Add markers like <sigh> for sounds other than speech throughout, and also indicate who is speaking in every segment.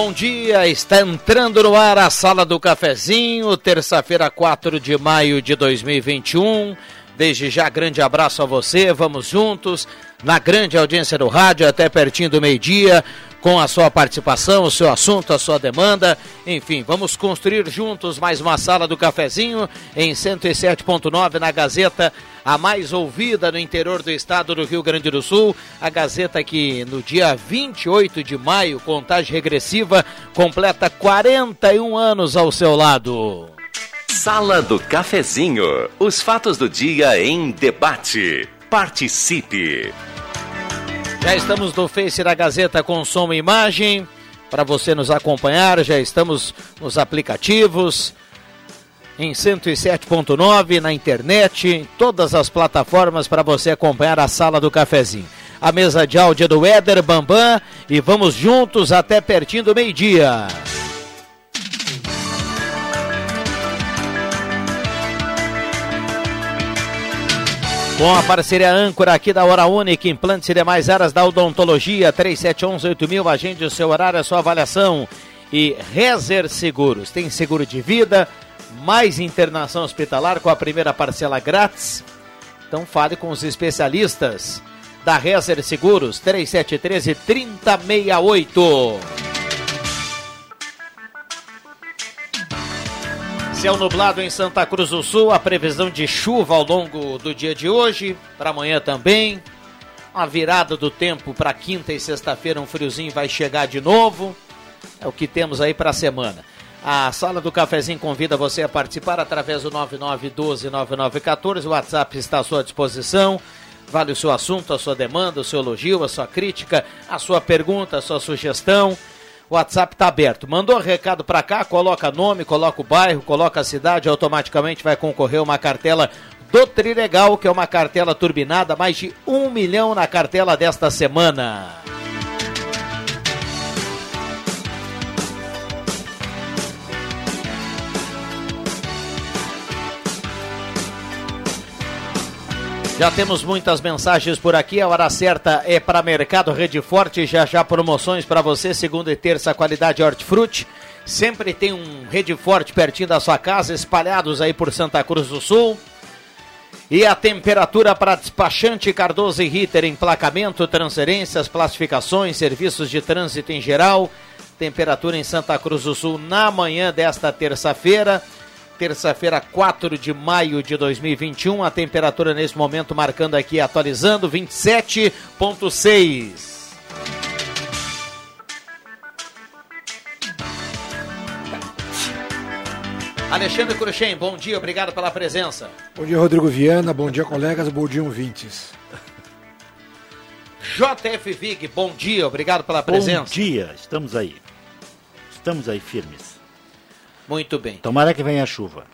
Speaker 1: Bom dia. Está entrando no ar a Sala do Cafezinho, terça-feira, 4 de maio de 2021. Desde já, grande abraço a você. Vamos juntos na grande audiência do rádio até pertinho do meio-dia com a sua participação, o seu assunto, a sua demanda. Enfim, vamos construir juntos mais uma sala do cafezinho em 107.9 na Gazeta, a mais ouvida no interior do estado do Rio Grande do Sul. A Gazeta que no dia 28 de maio, contagem regressiva, completa 41 anos ao seu lado.
Speaker 2: Sala do Cafezinho. Os fatos do dia em debate. Participe.
Speaker 1: Já estamos no Face da Gazeta com som e imagem. Para você nos acompanhar, já estamos nos aplicativos, em 107.9, na internet, em todas as plataformas para você acompanhar a sala do cafezinho. A mesa de áudio é do Éder Bambam e vamos juntos até pertinho do meio-dia. Com a parceria âncora aqui da Hora Única, implantes e demais áreas da odontologia, 3711-8000, agende o seu horário, a sua avaliação. E Rezer Seguros, tem seguro de vida, mais internação hospitalar com a primeira parcela grátis. Então fale com os especialistas da Rezer Seguros, 3713-3068. Céu nublado em Santa Cruz do Sul, a previsão de chuva ao longo do dia de hoje, para amanhã também. Uma virada do tempo para quinta e sexta-feira, um friozinho vai chegar de novo. É o que temos aí para a semana. A sala do cafezinho convida você a participar através do 99129914. O WhatsApp está à sua disposição. Vale o seu assunto, a sua demanda, o seu elogio, a sua crítica, a sua pergunta, a sua sugestão. O WhatsApp está aberto. Mandou recado para cá, coloca nome, coloca o bairro, coloca a cidade, automaticamente vai concorrer uma cartela do Trilegal, que é uma cartela turbinada, mais de um milhão na cartela desta semana. Já temos muitas mensagens por aqui. A hora certa é para Mercado Rede Forte. Já já promoções para você, segunda e terça, qualidade hortifruti. Sempre tem um Rede Forte pertinho da sua casa, espalhados aí por Santa Cruz do Sul. E a temperatura para despachante Cardoso e Ritter, emplacamento, transferências, classificações, serviços de trânsito em geral. Temperatura em Santa Cruz do Sul na manhã desta terça-feira terça-feira, 4 de maio de 2021. A temperatura nesse momento marcando aqui, atualizando, 27,6. Alexandre Cruxem, bom dia, obrigado pela presença.
Speaker 3: Bom dia, Rodrigo Viana, bom dia, colegas, bom dia, ouvintes.
Speaker 1: JF Vig, bom dia, obrigado pela presença.
Speaker 4: Bom dia, estamos aí. Estamos aí firmes.
Speaker 1: Muito bem.
Speaker 4: Tomara que venha a chuva.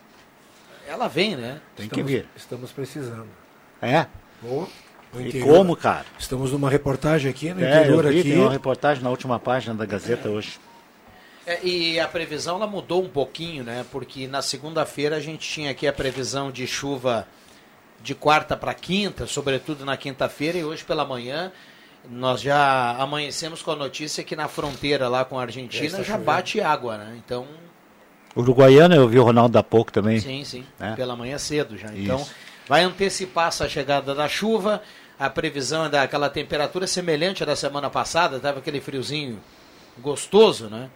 Speaker 1: Ela vem, né?
Speaker 4: Tem
Speaker 3: estamos,
Speaker 4: que vir.
Speaker 3: Estamos precisando.
Speaker 4: É?
Speaker 3: Oh,
Speaker 4: e como, cara?
Speaker 3: Estamos numa reportagem aqui no
Speaker 4: é,
Speaker 3: interior
Speaker 4: eu vi,
Speaker 3: aqui.
Speaker 4: Tem uma reportagem na última página da Gazeta hoje.
Speaker 1: É, e a previsão ela mudou um pouquinho, né? Porque na segunda-feira a gente tinha aqui a previsão de chuva de quarta para quinta, sobretudo na quinta-feira, e hoje pela manhã nós já amanhecemos com a notícia que na fronteira lá com a Argentina já, já bate água, né? Então
Speaker 4: Uruguaiana, eu vi o Ronaldo da pouco também.
Speaker 1: Sim, sim.
Speaker 4: É.
Speaker 1: Pela manhã cedo já. Então,
Speaker 4: Isso.
Speaker 1: vai antecipar essa chegada da chuva. A previsão é daquela temperatura semelhante à da semana passada, estava aquele friozinho gostoso, né?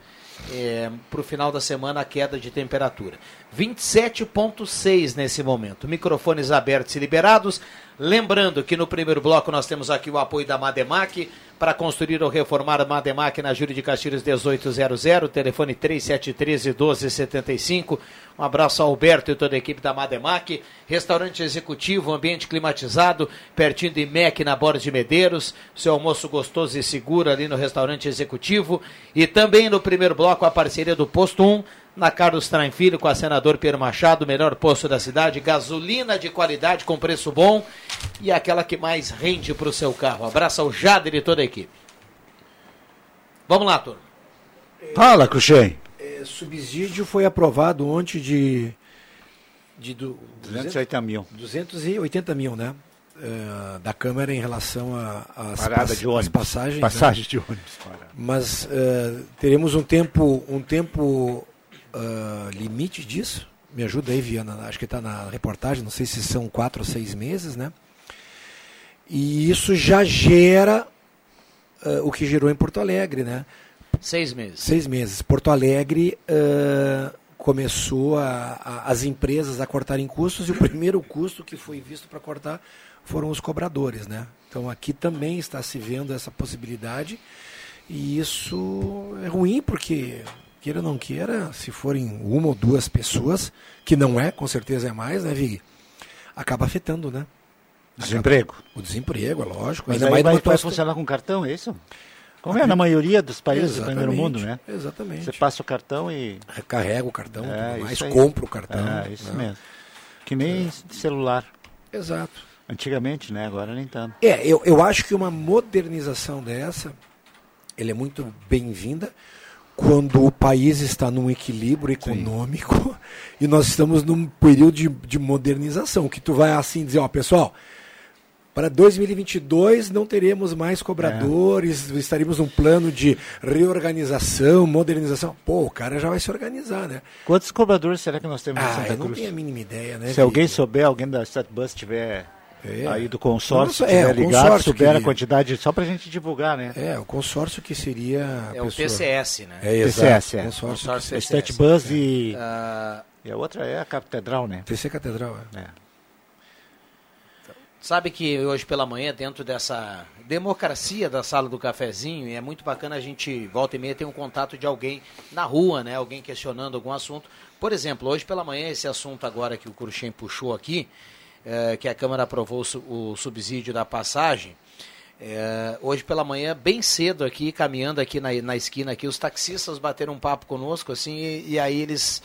Speaker 1: É, para o final da semana a queda de temperatura. 27,6 nesse momento. Microfones abertos e liberados. Lembrando que no primeiro bloco nós temos aqui o apoio da Mademac para construir ou reformar a Mademac na Júlia de Castilhos 1800, telefone 3713 1275. Um abraço ao Alberto e toda a equipe da Mademac. Restaurante executivo, ambiente climatizado, pertinho de MEC na Borda de Medeiros. Seu almoço gostoso e seguro ali no restaurante executivo. E também no primeiro bloco a parceria do Posto 1 na Carlos Traem Filho com a senador Pedro Machado, melhor posto da cidade, gasolina de qualidade com preço bom e aquela que mais rende para o seu carro. Abraço ao Jader e toda a equipe. Vamos lá, turma.
Speaker 4: Fala, Cruxem.
Speaker 3: É, subsídio foi aprovado ontem de, de do,
Speaker 4: 280 mil.
Speaker 3: 280 mil, né? É, da Câmara em relação às
Speaker 4: Parada de ônibus.
Speaker 3: passagens. né?
Speaker 4: De ônibus. parada.
Speaker 3: Mas é, teremos um tempo, um tempo ah, limite disso. Me ajuda aí, Viana. Acho que está na reportagem. Não sei se são quatro ou seis meses, né? E isso já gera ah, o que gerou em Porto Alegre, né?
Speaker 1: Seis meses.
Speaker 3: Seis meses. Porto Alegre ah, começou a, a- as empresas a cortarem custos e o primeiro custo que foi visto para cortar foram os cobradores, né? Então aqui também está se vendo essa possibilidade e isso é ruim porque queira ou não queira, se forem uma ou duas pessoas, que não é, com certeza é mais, né, Vig? Acaba afetando, né?
Speaker 4: Desemprego.
Speaker 3: O desemprego, é lógico.
Speaker 4: Mas
Speaker 3: ainda mais
Speaker 4: vai, vai funcionar com cartão, é isso? Como é na maioria dos países do primeiro
Speaker 3: Exatamente,
Speaker 4: mundo, né?
Speaker 3: Exatamente.
Speaker 4: Você passa o cartão e.
Speaker 3: Recarrega o cartão,
Speaker 4: É,
Speaker 3: tudo mais, compra o cartão.
Speaker 4: É, isso
Speaker 3: né?
Speaker 4: mesmo. Que nem celular.
Speaker 3: Exato.
Speaker 4: Antigamente, né? Agora nem tanto.
Speaker 3: É, eu, eu acho que uma modernização dessa, ele é muito bem-vinda quando o país está num equilíbrio econômico <laughs> e nós estamos num período de, de modernização, que tu vai assim dizer, ó, pessoal, para 2022 não teremos mais cobradores, estaremos num plano de reorganização, modernização. Pô, o cara já vai se organizar, né?
Speaker 4: Quantos cobradores será que nós temos em
Speaker 3: Ah,
Speaker 4: Santa
Speaker 3: eu não
Speaker 4: Cruz?
Speaker 3: tenho a mínima ideia, né?
Speaker 4: Se alguém souber, alguém da Statbus tiver
Speaker 3: É.
Speaker 4: aí do consórcio,
Speaker 3: Nossa, é,
Speaker 4: tiver
Speaker 3: o
Speaker 4: ligado,
Speaker 3: consórcio
Speaker 4: souber a
Speaker 3: que-
Speaker 4: quantidade, só pra gente divulgar, né?
Speaker 3: É, o consórcio que seria. a
Speaker 1: É o TCS, né?
Speaker 3: É, exato.
Speaker 4: TCS, é.
Speaker 3: Consórcio.
Speaker 1: Consórcio
Speaker 4: A
Speaker 1: TCS.
Speaker 4: Statbus e,
Speaker 1: Ah,
Speaker 4: e a outra é a Catedral, né?
Speaker 3: TC Catedral, é.
Speaker 4: É.
Speaker 1: Sabe que hoje pela manhã, dentro dessa democracia da sala do cafezinho, e é muito bacana a gente, volta e meia, ter um contato de alguém na rua, né? Alguém questionando algum assunto. Por exemplo, hoje pela manhã, esse assunto agora que o Cruxem puxou aqui, eh, que a Câmara aprovou o su- o subsídio da passagem, eh, hoje pela manhã, bem cedo aqui, caminhando aqui na, na esquina aqui, os taxistas bateram um papo conosco, assim, e, e aí eles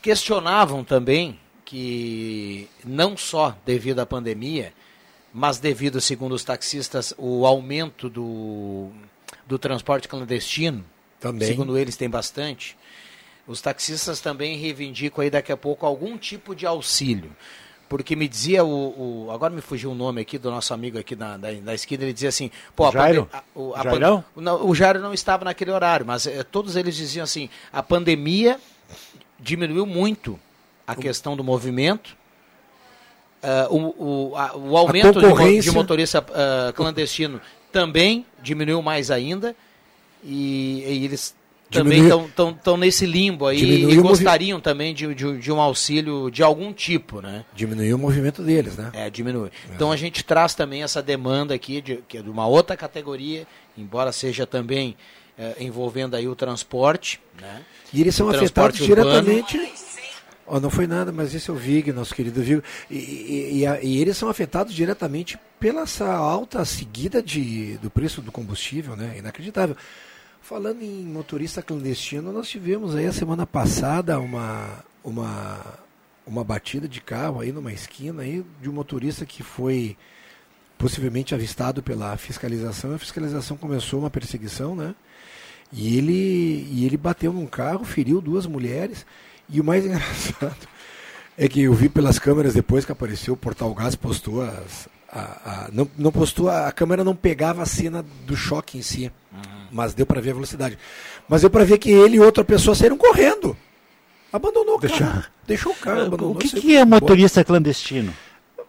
Speaker 1: questionavam também que não só devido à pandemia, mas devido, segundo os taxistas, o aumento do, do transporte clandestino,
Speaker 3: Também.
Speaker 1: segundo eles tem bastante, os taxistas também reivindicam aí daqui a pouco algum tipo de auxílio. Porque me dizia o, o- Agora me fugiu o nome aqui do nosso amigo aqui na, da, da esquina, ele dizia assim, pô, a
Speaker 4: Jairo?
Speaker 1: pande- a- o- a
Speaker 4: Jairão?
Speaker 1: não, o Jairo não estava naquele horário, mas eh, todos eles diziam assim, a pandemia diminuiu muito a questão do movimento, ah, o, o, a- o aumento de, de motorista ah, clandestino também diminuiu mais ainda, e, e eles também estão nesse limbo aí e gostariam também de, de, de um auxílio de algum tipo, né?
Speaker 3: Diminuiu o movimento deles, né?
Speaker 1: É, diminui. Então a gente traz também essa demanda aqui, de, que é de uma outra categoria, embora seja também eh, envolvendo aí o transporte, né?
Speaker 3: E eles são afetados
Speaker 1: urbano.
Speaker 3: diretamente. Ó, não foi nada, mas esse é o Vig, nosso querido Vig. E, e- e e eles são afetados diretamente pela essa alta seguida de, do preço do combustível, né? Inacreditável. Falando em motorista clandestino, nós tivemos aí a semana passada uma, uma, uma batida de carro aí numa esquina aí de um motorista que foi possivelmente avistado pela fiscalização. A fiscalização começou uma perseguição, né? E ele, e ele bateu num carro, feriu duas mulheres. E o mais <laughs> engraçado é que eu vi pelas câmeras depois que apareceu, o Portal Gás postou as. A, a- não, não postou, a, câmera não pegava a cena do choque em si, mas deu para ver a velocidade. Mas deu para ver que ele e outra pessoa saíram correndo. Abandonou o
Speaker 4: Deixou-
Speaker 3: carro. Deixou o carro, abandonou.
Speaker 4: O que, que é
Speaker 3: embora.
Speaker 4: motorista clandestino?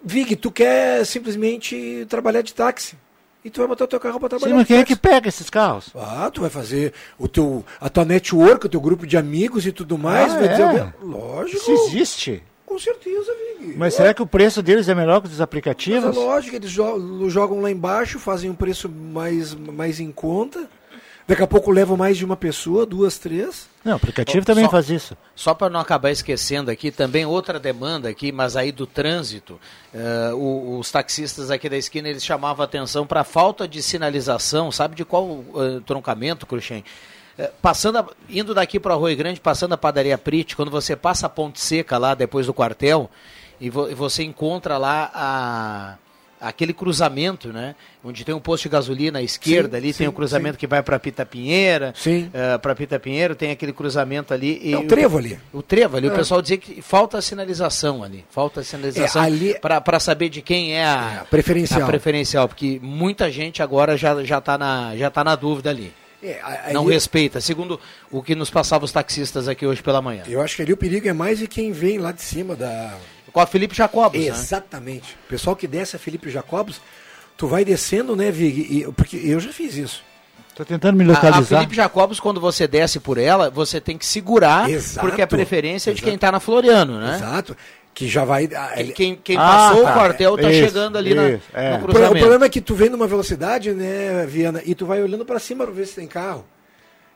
Speaker 3: Vig, tu quer simplesmente trabalhar de táxi. E tu vai botar o teu carro para trabalhar
Speaker 4: Sim, mas quem é que pega esses carros?
Speaker 3: Ah, tu vai fazer o teu, a tua network, o teu grupo de amigos e tudo mais.
Speaker 4: Ah,
Speaker 3: vai
Speaker 4: é?
Speaker 3: dizer, lógico.
Speaker 4: Isso existe.
Speaker 3: Com certeza, Vig.
Speaker 4: Mas será que o preço deles é melhor que os dos
Speaker 3: Mas é
Speaker 4: aplicativos?
Speaker 3: lógico, eles jo- jogam lá embaixo, fazem um preço mais, mais em conta. Daqui a pouco levam mais de uma pessoa, duas, três.
Speaker 4: Não, o aplicativo também
Speaker 1: só-
Speaker 4: faz isso.
Speaker 1: Só para não acabar esquecendo aqui, também outra demanda aqui, mas aí do trânsito, o- os taxistas aqui da esquina, eles chamavam atenção para a falta de sinalização, sabe de qual eh, troncamento, Cruxem? Eh, passando, a- indo daqui para Arroio Grande, passando a padaria Prit, quando você passa a Ponte Seca lá, depois do quartel, e, vo- e você encontra lá a aquele cruzamento, né? Onde tem um posto de gasolina à esquerda,
Speaker 3: Sim,
Speaker 1: ali tem
Speaker 3: sim,
Speaker 1: o cruzamento
Speaker 3: sim.
Speaker 1: que vai para Pita Pinheira,
Speaker 3: Sim.
Speaker 1: para Pita Pinheiro tem aquele cruzamento ali. e
Speaker 3: É o trevo ali.
Speaker 1: o trevo ali, o
Speaker 3: É.
Speaker 1: pessoal dizia que falta a sinalização ali. Falta a sinalização
Speaker 3: É, ali-
Speaker 1: para saber de quem é a,
Speaker 3: É, a preferencial.
Speaker 1: a preferencial, porque muita gente agora já, já, tá, na, já tá na dúvida ali.
Speaker 3: É, a-
Speaker 1: Não respeita, segundo o que nos passavam os taxistas aqui hoje pela manhã.
Speaker 3: Eu acho que ali o perigo é mais de quem vem lá de cima da.
Speaker 1: Com a Felipe Jacobos, né?
Speaker 3: Exatamente. O pessoal que desce a Felipe Jacobos, tu vai descendo, né, Vig? E- porque eu já fiz isso.
Speaker 4: Tô tentando me
Speaker 1: A, a
Speaker 4: localizar.
Speaker 1: Felipe Jacobos, quando você desce por ela, você tem que segurar,
Speaker 3: Exato.
Speaker 1: porque a preferência é de
Speaker 3: Exato.
Speaker 1: quem está na Floriano, né?
Speaker 3: Exato. Que já vai. ah,
Speaker 1: Quem,
Speaker 3: ele-
Speaker 1: quem, quem
Speaker 4: Ah,
Speaker 1: passou
Speaker 4: tá.
Speaker 1: o quartel tá
Speaker 4: Isso,
Speaker 1: chegando ali na,
Speaker 4: isso, é.
Speaker 1: no cruzamento.
Speaker 3: O problema é que tu vem numa velocidade, né, Viana, e tu vai olhando pra cima pra ver se tem carro.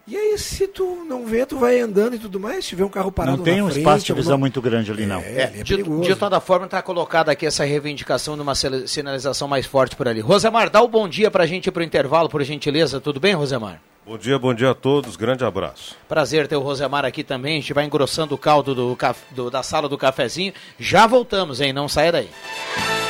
Speaker 3: E aí, se tu não vê, tu vai andando e tudo mais. Se tiver um carro parado
Speaker 4: Não tem
Speaker 3: na
Speaker 4: um
Speaker 3: frente,
Speaker 4: espaço de
Speaker 3: alguma-
Speaker 4: visão muito grande ali, não.
Speaker 3: É, é
Speaker 1: de, de toda forma, está colocada aqui essa reivindicação de uma sinalização mais forte por ali. Rosemar, dá o bom dia para a gente ir para o intervalo, por gentileza. Tudo bem, Rosemar?
Speaker 5: Bom dia, bom dia a todos. Grande abraço.
Speaker 1: Prazer ter o Rosemar aqui também. A gente vai engrossando o caldo do, do- da sala do cafezinho. Já voltamos, hein? Não saia daí.
Speaker 6: Quando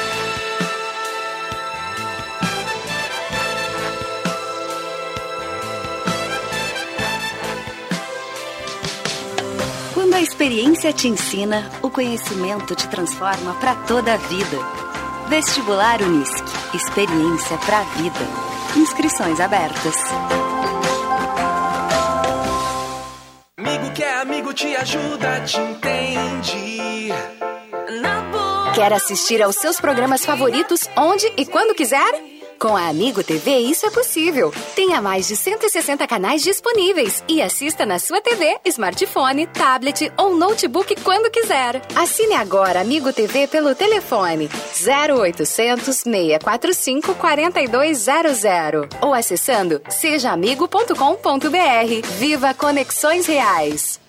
Speaker 6: a experiência te ensina, o conhecimento te transforma para toda a vida. Vestibular Unisque. Experiência para a vida. Inscrições abertas.
Speaker 7: Amigo que é amigo te ajuda, te entende.
Speaker 8: Quer assistir aos seus programas favoritos onde e quando quiser? Com a Amigo TV isso é possível. Tenha mais de 160 canais disponíveis e assista na sua TV, smartphone, tablet ou notebook quando quiser. Assine agora Amigo TV pelo telefone 0800 645 4200 ou acessando sejaamigo.com.br. Viva Conexões Reais.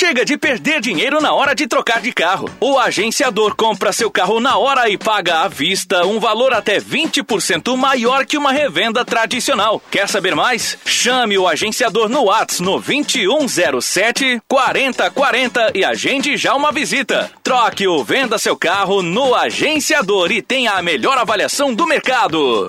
Speaker 9: Chega de perder dinheiro na hora de trocar de carro. O agenciador compra seu carro na hora e paga à vista um valor até 20% maior que uma revenda tradicional. Quer saber mais? Chame o agenciador no Whats no 2107 4040 e agende já uma visita. Troque ou venda seu carro no agenciador e tenha a melhor avaliação do mercado.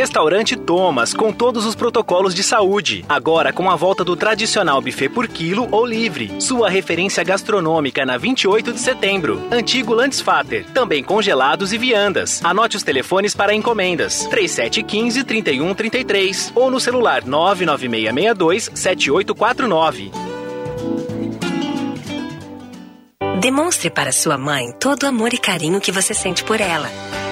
Speaker 10: Restaurante Thomas, com todos os protocolos de saúde. Agora com a volta do tradicional buffet por quilo ou livre. Sua referência gastronômica na 28 de setembro. Antigo Landsfater, também congelados e viandas. Anote os telefones para encomendas: 3715 3133 ou no celular 99662 7849.
Speaker 11: Demonstre para sua mãe todo o amor e carinho que você sente por ela.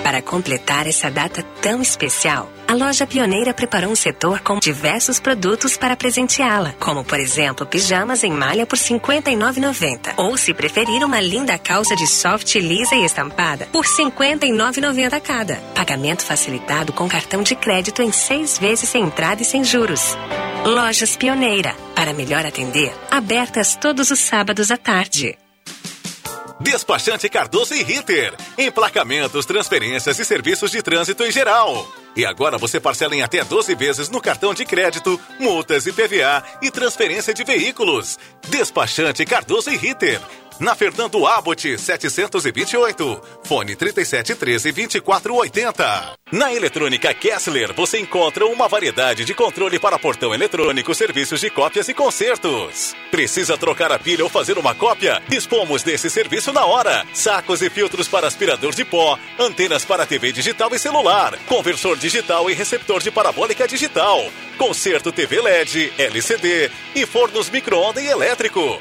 Speaker 11: Para completar essa data tão especial, a loja Pioneira preparou um setor com diversos produtos para presenteá-la, como por exemplo pijamas em malha por R$ 59,90 ou se preferir uma linda calça de soft lisa e estampada por R$ 59,90 cada. Pagamento facilitado com cartão de crédito em seis vezes sem entrada e sem juros. Lojas Pioneira, para melhor atender, abertas todos os sábados à tarde.
Speaker 12: Despachante Cardoso e Ritter. Emplacamentos, transferências e serviços de trânsito em geral. E agora você parcela em até 12 vezes no cartão de crédito, multas e PVA e transferência de veículos. Despachante Cardoso e Ritter. Na Fernando Abbott, 728. Fone 3713 2480. Na Eletrônica Kessler, você encontra uma variedade de controle para portão eletrônico, serviços de cópias e consertos. Precisa trocar a pilha ou fazer uma cópia? Dispomos desse serviço na hora. Sacos e filtros para aspirador de pó, antenas para TV digital e celular, conversor digital e receptor de parabólica digital, conserto TV LED, LCD e fornos micro-ondas e elétrico.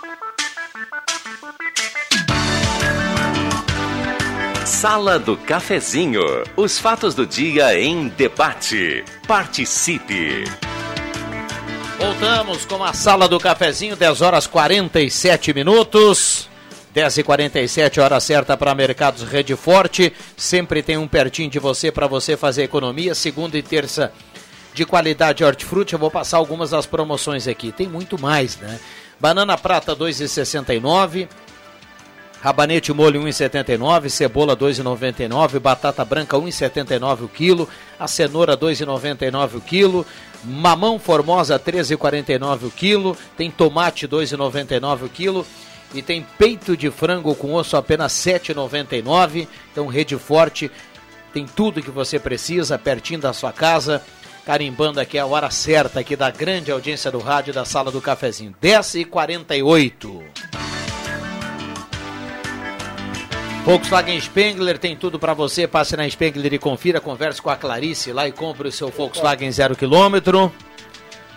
Speaker 13: Sala do Cafezinho. Os fatos do dia em debate. Participe.
Speaker 1: Voltamos com a Sala do Cafezinho, 10 horas 47 minutos. 10 e 47 hora certa para Mercados Rede Forte. Sempre tem um pertinho de você para você fazer economia. Segunda e terça de qualidade hortifruti. Eu vou passar algumas das promoções aqui. Tem muito mais, né? Banana prata 2,69. Rabanete molho 1,79, cebola 2,99, batata branca 1,79 o quilo, a cenoura 2,99 o quilo, mamão formosa 13,49 o quilo, tem tomate 2,99 o quilo e tem peito de frango com osso apenas 7,99. Então rede forte tem tudo que você precisa pertinho da sua casa. Carimbando aqui a hora certa aqui da grande audiência do rádio da sala do cafezinho. 10h48. Volkswagen Spengler tem tudo para você. Passe na Spengler e confira. Converse com a Clarice lá e compre o seu Volkswagen zero quilômetro.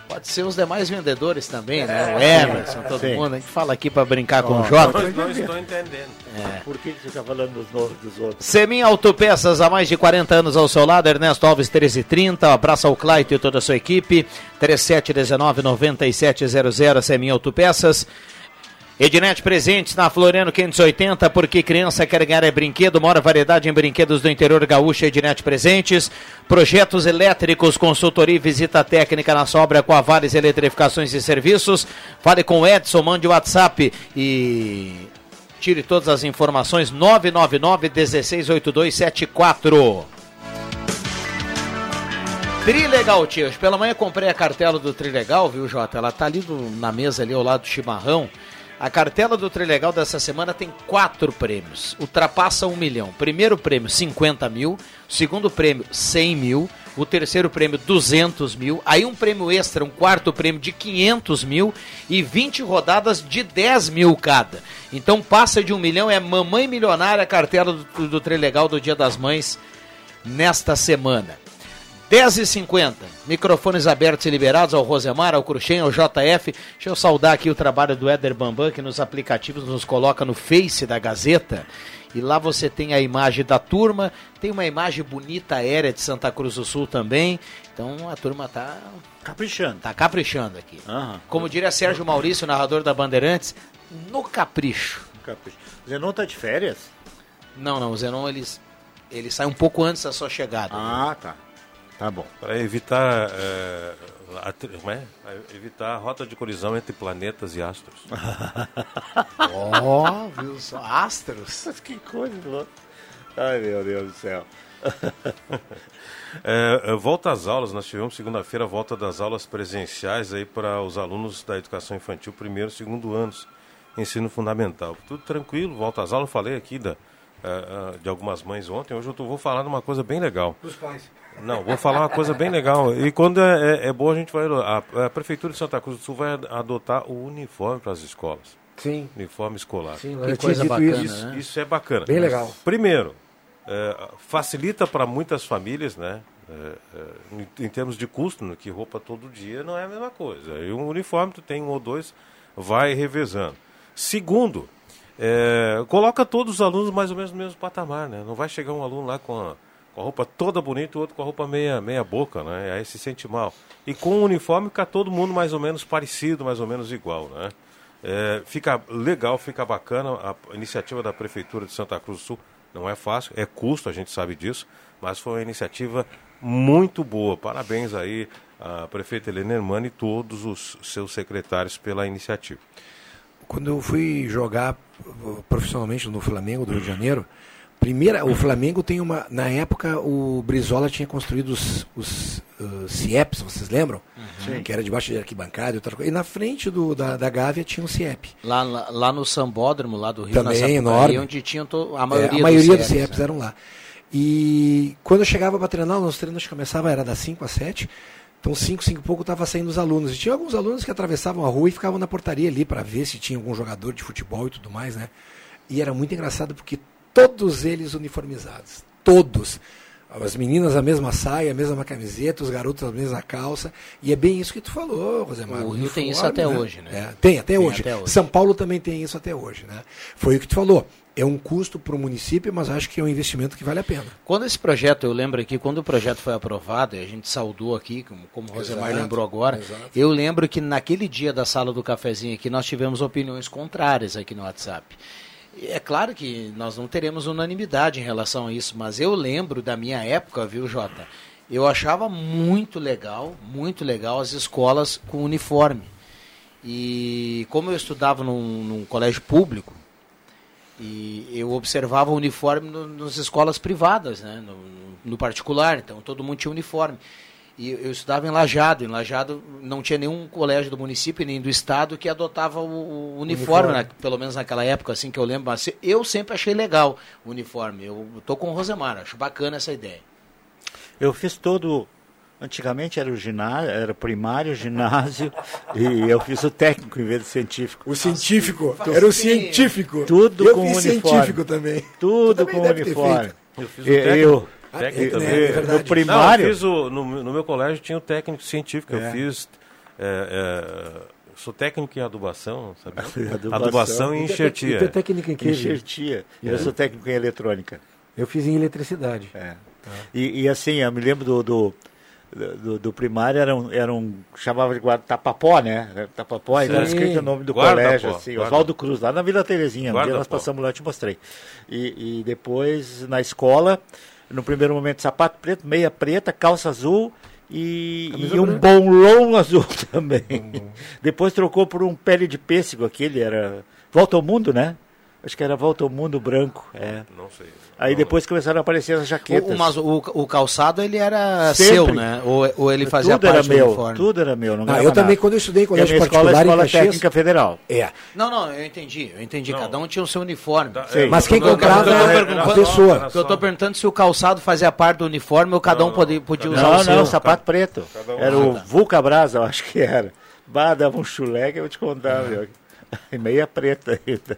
Speaker 1: Pode ser os demais vendedores também, né? O Emerson, todo
Speaker 4: Sim.
Speaker 1: mundo. A gente fala aqui para brincar com o Jota.
Speaker 4: não, não estou entendendo.
Speaker 1: É.
Speaker 4: Por que você está falando dos nomes dos outros?
Speaker 1: Semin Autopeças, há mais de 40 anos ao seu lado, Ernesto Alves 1330, abraça ao Claito e toda a sua equipe, 3719-9700, Semin Autopeças. Ednet Presentes na Floriano 580, porque criança quer ganhar é brinquedo, maior variedade em brinquedos do interior gaúcho, Ednet Presentes. Projetos elétricos, consultoria e visita técnica na sobra com a Vales Eletrificações e Serviços. Fale com o Edson, mande o WhatsApp e tire todas as informações 999 168274. Trilegal, tio. Hoje Pela manhã comprei a cartela do Trilegal, viu, Jota? Ela tá ali do- na mesa ali ao lado do chimarrão. A cartela do Trilegal dessa semana tem quatro prêmios. Ultrapassa um milhão. Primeiro prêmio, 50 mil. Segundo prêmio, 100 mil. O terceiro prêmio, 200 mil. Aí um prêmio extra, um quarto prêmio de 500 mil. E 20 rodadas de 10 mil cada. Então passa de um milhão. É Mamãe Milionária, a cartela do, do Trilegal do Dia das Mães nesta semana. 10h50, microfones abertos e liberados ao Rosemar, ao Cruxem, ao JF. Deixa eu saudar aqui o trabalho do Éder Bambam, que nos aplicativos nos coloca no Face da Gazeta. E lá você tem a imagem da turma, tem uma imagem bonita aérea de Santa Cruz do Sul também. Então a turma tá
Speaker 4: caprichando.
Speaker 1: Tá caprichando aqui.
Speaker 4: Aham.
Speaker 1: Como diria Sérgio Maurício, narrador da Bandeirantes, no capricho.
Speaker 4: Capricho. Zenon tá de férias?
Speaker 1: Não, não, o Zenon ele, ele sai um pouco antes da sua chegada.
Speaker 4: Ah, tá. Tá bom.
Speaker 5: Para evitar, é, a, como é? Pra evitar a rota de colisão entre planetas e astros. <laughs>
Speaker 1: Ó, viu só? Astros?
Speaker 4: Mas que coisa louca. Ai, meu Deus do céu.
Speaker 5: É, <laughs> volta às aulas, nós tivemos segunda-feira a volta das aulas presenciais aí para os alunos da educação infantil, primeiro e segundo anos, ensino fundamental. Tudo tranquilo, volta às aulas, eu falei aqui da, de algumas mães ontem, hoje eu tô- vou falar de uma coisa bem legal.
Speaker 3: Dos pais.
Speaker 5: Não, vou falar uma coisa bem legal. E quando é, é, é bom, a gente vai. A, a Prefeitura de Santa Cruz do Sul vai ad- adotar o uniforme para as escolas.
Speaker 3: Sim.
Speaker 5: Uniforme escolar.
Speaker 3: Sim, eu tinha dito
Speaker 5: isso.
Speaker 3: né?
Speaker 5: Isso é bacana.
Speaker 3: Bem legal.
Speaker 5: Primeiro, é, facilita para muitas famílias, né? É, é, em, em termos de custo, né, que roupa todo dia não é a mesma coisa. E um uniforme, tu tem um ou dois, vai revezando. Segundo, é, coloca todos os alunos mais ou menos no mesmo patamar, né? Não vai chegar um aluno lá com a, com a roupa toda bonita o outro com a roupa meia, meia boca, né? Aí se sente mal. E com o uniforme fica todo mundo mais ou menos parecido, mais ou menos igual, né? É, fica legal, fica bacana a iniciativa da Prefeitura de Santa Cruz do Sul. Não é fácil, é custo, a gente sabe disso, mas foi uma iniciativa muito boa. Parabéns aí à prefeita Helena Hermani e todos os seus secretários pela iniciativa.
Speaker 3: Quando eu fui jogar profissionalmente no Flamengo do Rio de Janeiro, primeira, o Flamengo tem uma. Na época, o Brizola tinha construído os, os uh, CIEPs, vocês lembram?
Speaker 1: Sim.
Speaker 3: Que era debaixo de arquibancada e outra coisa. E na frente do, da, da Gávea tinha um CIEP.
Speaker 1: Lá, lá, lá no Sambódromo, lá do Rio,
Speaker 3: Também,
Speaker 1: Sapucaí,
Speaker 3: enorme.
Speaker 1: onde tinham to- a
Speaker 3: É,
Speaker 1: maioria,
Speaker 3: a maioria dos
Speaker 1: CIEPs,
Speaker 3: CIEPs
Speaker 1: né?
Speaker 3: eram lá. E quando eu chegava para treinar, os treinos começavam, era das 5 às 7. Então, 5, 5 e pouco estava saindo os alunos. E tinha alguns alunos que atravessavam a rua e ficavam na portaria ali para ver se tinha algum jogador de futebol e tudo mais, né? E era muito engraçado porque todos eles uniformizados. Todos. As meninas a mesma saia, a mesma camiseta, os garotos a mesma calça. E é bem isso que tu falou, Rosemar.
Speaker 1: O Rio tem isso até hoje, né?
Speaker 3: É, tem, até,
Speaker 1: Tem
Speaker 3: hoje.
Speaker 1: até hoje.
Speaker 3: São Paulo também tem isso até hoje, né? Foi o que tu falou. É um custo para o município, mas acho que é um investimento que vale a pena.
Speaker 1: Quando esse projeto, eu lembro aqui, quando o projeto foi aprovado, e a gente saudou aqui, como, como o Rosemar
Speaker 3: Exato,
Speaker 1: lembrou agora,
Speaker 3: exato.
Speaker 1: eu lembro que naquele dia da sala do cafezinho aqui, nós tivemos opiniões contrárias aqui no WhatsApp. É claro que nós não teremos unanimidade em relação a isso, mas eu lembro da minha época, viu, Jota? Eu achava muito legal, muito legal as escolas com uniforme. E como eu estudava num, num colégio público, e eu observava o uniforme no, nas escolas privadas, né? no, no particular, então todo mundo tinha uniforme. E eu estudava em Lajado, em Lajado não tinha nenhum colégio do município nem do estado que adotava o, o uniforme,
Speaker 3: Uniforme.
Speaker 1: né? pelo menos naquela época, assim que eu lembro. Mas eu sempre achei legal o uniforme. Eu tô com o Rosemar, acho bacana essa ideia.
Speaker 4: Eu fiz todo. Antigamente era o ginásio, era o primário, o ginásio, <laughs> e eu fiz o técnico em vez do científico.
Speaker 3: O científico, era o científico.
Speaker 4: Tudo
Speaker 3: Eu
Speaker 4: com
Speaker 3: fiz
Speaker 4: uniforme.
Speaker 3: científico também.
Speaker 4: Tudo
Speaker 3: Tu também
Speaker 4: com uniforme.
Speaker 5: Eu fiz o técnico,
Speaker 4: eu-
Speaker 5: técnico
Speaker 3: é,
Speaker 5: também.
Speaker 3: é verdade.
Speaker 4: No primário.
Speaker 5: Não, eu fiz o, no, no meu colégio tinha o técnico científico.
Speaker 4: É.
Speaker 5: Eu fiz. é, é, sou técnico em adubação, sabe? <laughs>
Speaker 4: Adubação.
Speaker 5: adubação e
Speaker 3: é
Speaker 5: enxertia.
Speaker 3: e é técnico em quê, Gil?
Speaker 4: Enxertia. Eu sou técnico em eletrônica.
Speaker 3: Eu fiz em eletricidade.
Speaker 4: É. E, e assim, eu me lembro do, do, do, do primário, era um, era um. chamava de guarda, tapapó, né? Era Tapapó, e
Speaker 3: Sim.
Speaker 4: escrito o nome do
Speaker 5: Guarda-pó,
Speaker 4: colégio, assim,
Speaker 5: guarda-
Speaker 4: Oswaldo Cruz, lá na Vila Terezinha. Um dia nós passamos lá, eu te mostrei. E, e depois, na escola, no primeiro momento, sapato preto, meia preta, calça azul. E, e um bolão azul <laughs> também. Depois trocou por um pele de pêssego, aquele era. Volta ao mundo, né? Acho que era Volta ao Mundo branco. É.
Speaker 5: Não sei.
Speaker 4: Aí depois começaram a aparecer as jaquetas.
Speaker 1: O, mas o, o calçado ele era
Speaker 4: Sempre.
Speaker 1: seu, né? Ou, ou ele fazia
Speaker 4: tudo era
Speaker 1: parte do
Speaker 4: meu,
Speaker 1: uniforme?
Speaker 4: tudo era meu. Não
Speaker 3: Ah, eu também,
Speaker 4: nada.
Speaker 3: quando eu estudei em colégio
Speaker 4: escola é a
Speaker 3: particular em
Speaker 4: escola
Speaker 3: Caxias-
Speaker 4: técnica federal.
Speaker 3: É.
Speaker 1: Não, não, eu entendi, eu entendi.
Speaker 5: Não.
Speaker 1: Cada um tinha o seu uniforme.
Speaker 4: Sim.
Speaker 3: Mas quem comprava era a pessoa.
Speaker 5: Era
Speaker 1: eu tô perguntando se o calçado fazia parte do uniforme ou cada um podia, podia usar
Speaker 4: Não,
Speaker 1: o seu.
Speaker 4: não, sapato preto. Era o
Speaker 1: tá.
Speaker 4: Vulca Brasa, eu acho que era. Bah, dava um chulé que eu vou te contar, meu. <laughs> Meia preta ainda.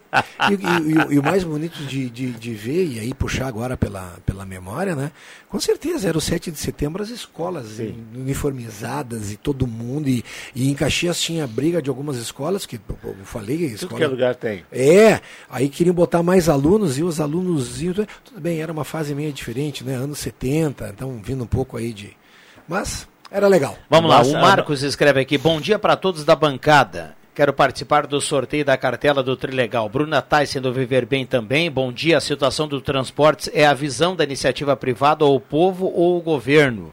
Speaker 3: E, e- e o- e o mais bonito de, de, de ver, e aí puxar agora pela, pela memória, né? Com certeza, era o 7 de setembro, as escolas uniformizadas e todo mundo. E, e em Caxias tinha briga de algumas escolas, que eu falei.
Speaker 4: Tudo
Speaker 3: Escola...
Speaker 4: que é lugar tem.
Speaker 3: É, aí queriam botar mais alunos e os alunos iam. Tudo bem, era uma fase meio diferente, né? Anos 70, então vindo um pouco aí de. Mas era legal.
Speaker 1: Vamos lá, o Marcos escreve aqui: Bom dia para todos da bancada. Quero participar do sorteio da cartela do Trilegal. Bruna Tyson do Viver Bem também. Bom dia. A situação do transportes é a visão da iniciativa privada ou o povo ou o governo?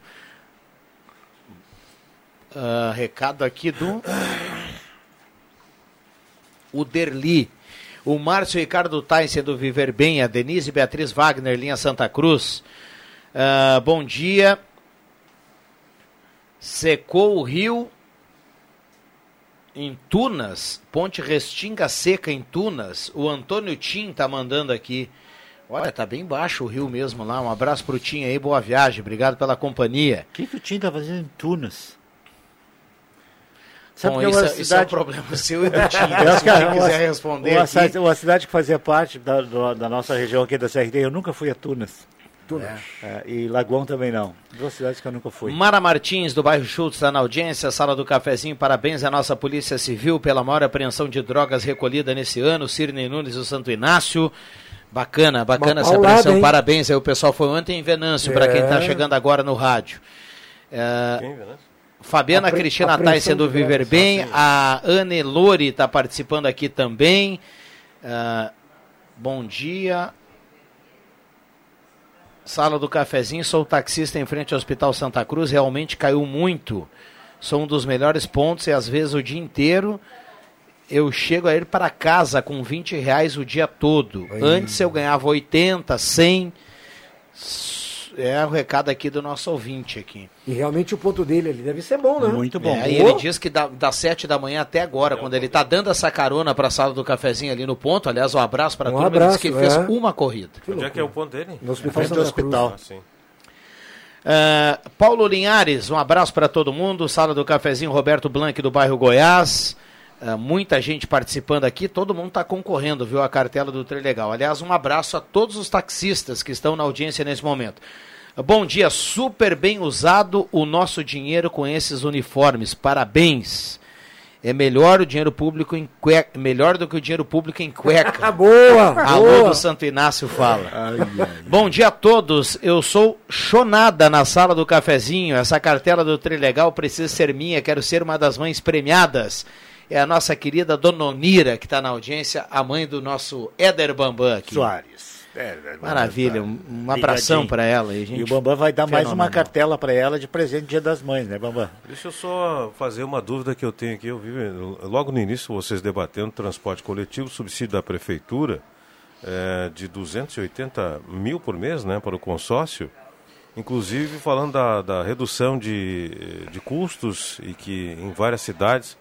Speaker 1: Ah, recado aqui do. <coughs> O Derli. O Márcio Ricardo Tyson do Viver Bem. A Denise Beatriz Wagner, linha Santa Cruz. Ah, bom dia. Secou o rio em Tunas, Ponte Restinga seca em Tunas. O Antônio Tim tá mandando aqui. Olha, tá bem baixo o rio mesmo lá. Um abraço pro Tim aí, boa viagem. Obrigado pela companhia.
Speaker 4: O que, que o Tim tá fazendo em Tunas?
Speaker 1: Bom,
Speaker 4: que é
Speaker 1: isso,
Speaker 4: uma
Speaker 1: é- isso é um
Speaker 4: cidade-
Speaker 1: problema <laughs> seu e do Tim.
Speaker 4: Eu acho
Speaker 1: Se
Speaker 4: uma-
Speaker 1: quiser responder
Speaker 4: uma,
Speaker 1: aqui.
Speaker 4: cidade- uma cidade que fazia parte da, do- da nossa região aqui da CRT, eu nunca fui a Tunas.
Speaker 3: Tunas.
Speaker 4: É, e Lagoão também não. Duas cidades que eu nunca fui.
Speaker 1: Mara Martins, do bairro Schultz, está na audiência, sala do cafezinho. Parabéns à nossa Polícia Civil pela maior apreensão de drogas recolhida nesse ano. Cirne Nunes do Santo Inácio. Bacana, bacana
Speaker 3: Uma
Speaker 1: essa apreensão.
Speaker 3: hein?
Speaker 1: Parabéns aí, o pessoal foi ontem em Venâncio, para quem está
Speaker 3: É.
Speaker 1: chegando agora no rádio. É,
Speaker 5: Quem, Venâncio?
Speaker 1: Fabiana
Speaker 3: Apre-
Speaker 1: Cristina
Speaker 3: apreensão
Speaker 1: Tyson do
Speaker 3: de
Speaker 1: Viver Bem.
Speaker 3: ah,
Speaker 1: a Anne Lori está participando aqui também. Ah, bom dia. Sala do cafezinho, sou taxista em frente ao Hospital Santa Cruz, realmente caiu muito. Sou um dos melhores pontos e às vezes o dia inteiro eu chego a ir para casa com 20 reais o dia todo.
Speaker 3: Aí.
Speaker 1: Antes eu ganhava 80, 100. É o recado aqui do nosso ouvinte aqui.
Speaker 3: E realmente o ponto dele ali deve ser bom, né?
Speaker 4: Muito bom.
Speaker 1: É, e ele diz que da, das 7 da manhã até agora, quando ele está dando essa carona para a sala do cafezinho ali no ponto, aliás, um abraço para
Speaker 3: Um
Speaker 1: todo mundo, ele disse que
Speaker 3: abraço,
Speaker 1: fez
Speaker 3: é.
Speaker 1: uma corrida.
Speaker 5: Onde é que é o ponto dele?
Speaker 3: No Hospital
Speaker 4: frente do
Speaker 3: Cruz.
Speaker 4: hospital.
Speaker 5: Ah, sim.
Speaker 1: Ah, Paulo Linhares, um abraço para todo mundo. Sala do cafezinho Roberto Blanc do bairro Goiás. Ah, muita gente participando aqui, todo mundo está concorrendo, viu, a cartela do Trilegal. Aliás, um abraço a todos os taxistas que estão na audiência nesse momento. Bom dia, super bem usado o nosso dinheiro com esses uniformes. Parabéns. É melhor o dinheiro público em cueca, melhor do que o dinheiro público em cueca. <laughs>
Speaker 3: boa!
Speaker 1: Alô
Speaker 3: boa.
Speaker 1: do Santo Inácio fala. Bom dia a todos. Eu sou chonada na sala do cafezinho. Essa cartela do Trilegal precisa ser minha. Quero ser uma das mães premiadas. É a nossa querida Dona Onira, que está na audiência, a mãe do nosso Éder Bambam aqui.
Speaker 4: Soares. É, é,
Speaker 1: Maravilha, um, um abração
Speaker 4: Ligadinho.
Speaker 1: para ela. E, gente,
Speaker 4: E o Bambam vai dar mais uma
Speaker 1: fenomenal.
Speaker 4: cartela para ela de presente Dia das Mães, né, Bambam?
Speaker 5: Deixa eu só fazer uma dúvida que eu tenho aqui. Eu vi eh, logo no início vocês debatendo transporte coletivo, subsídio da prefeitura eh, de 280 mil por mês né, para o consórcio. Inclusive falando da, da redução de, eh, de custos e que em várias cidades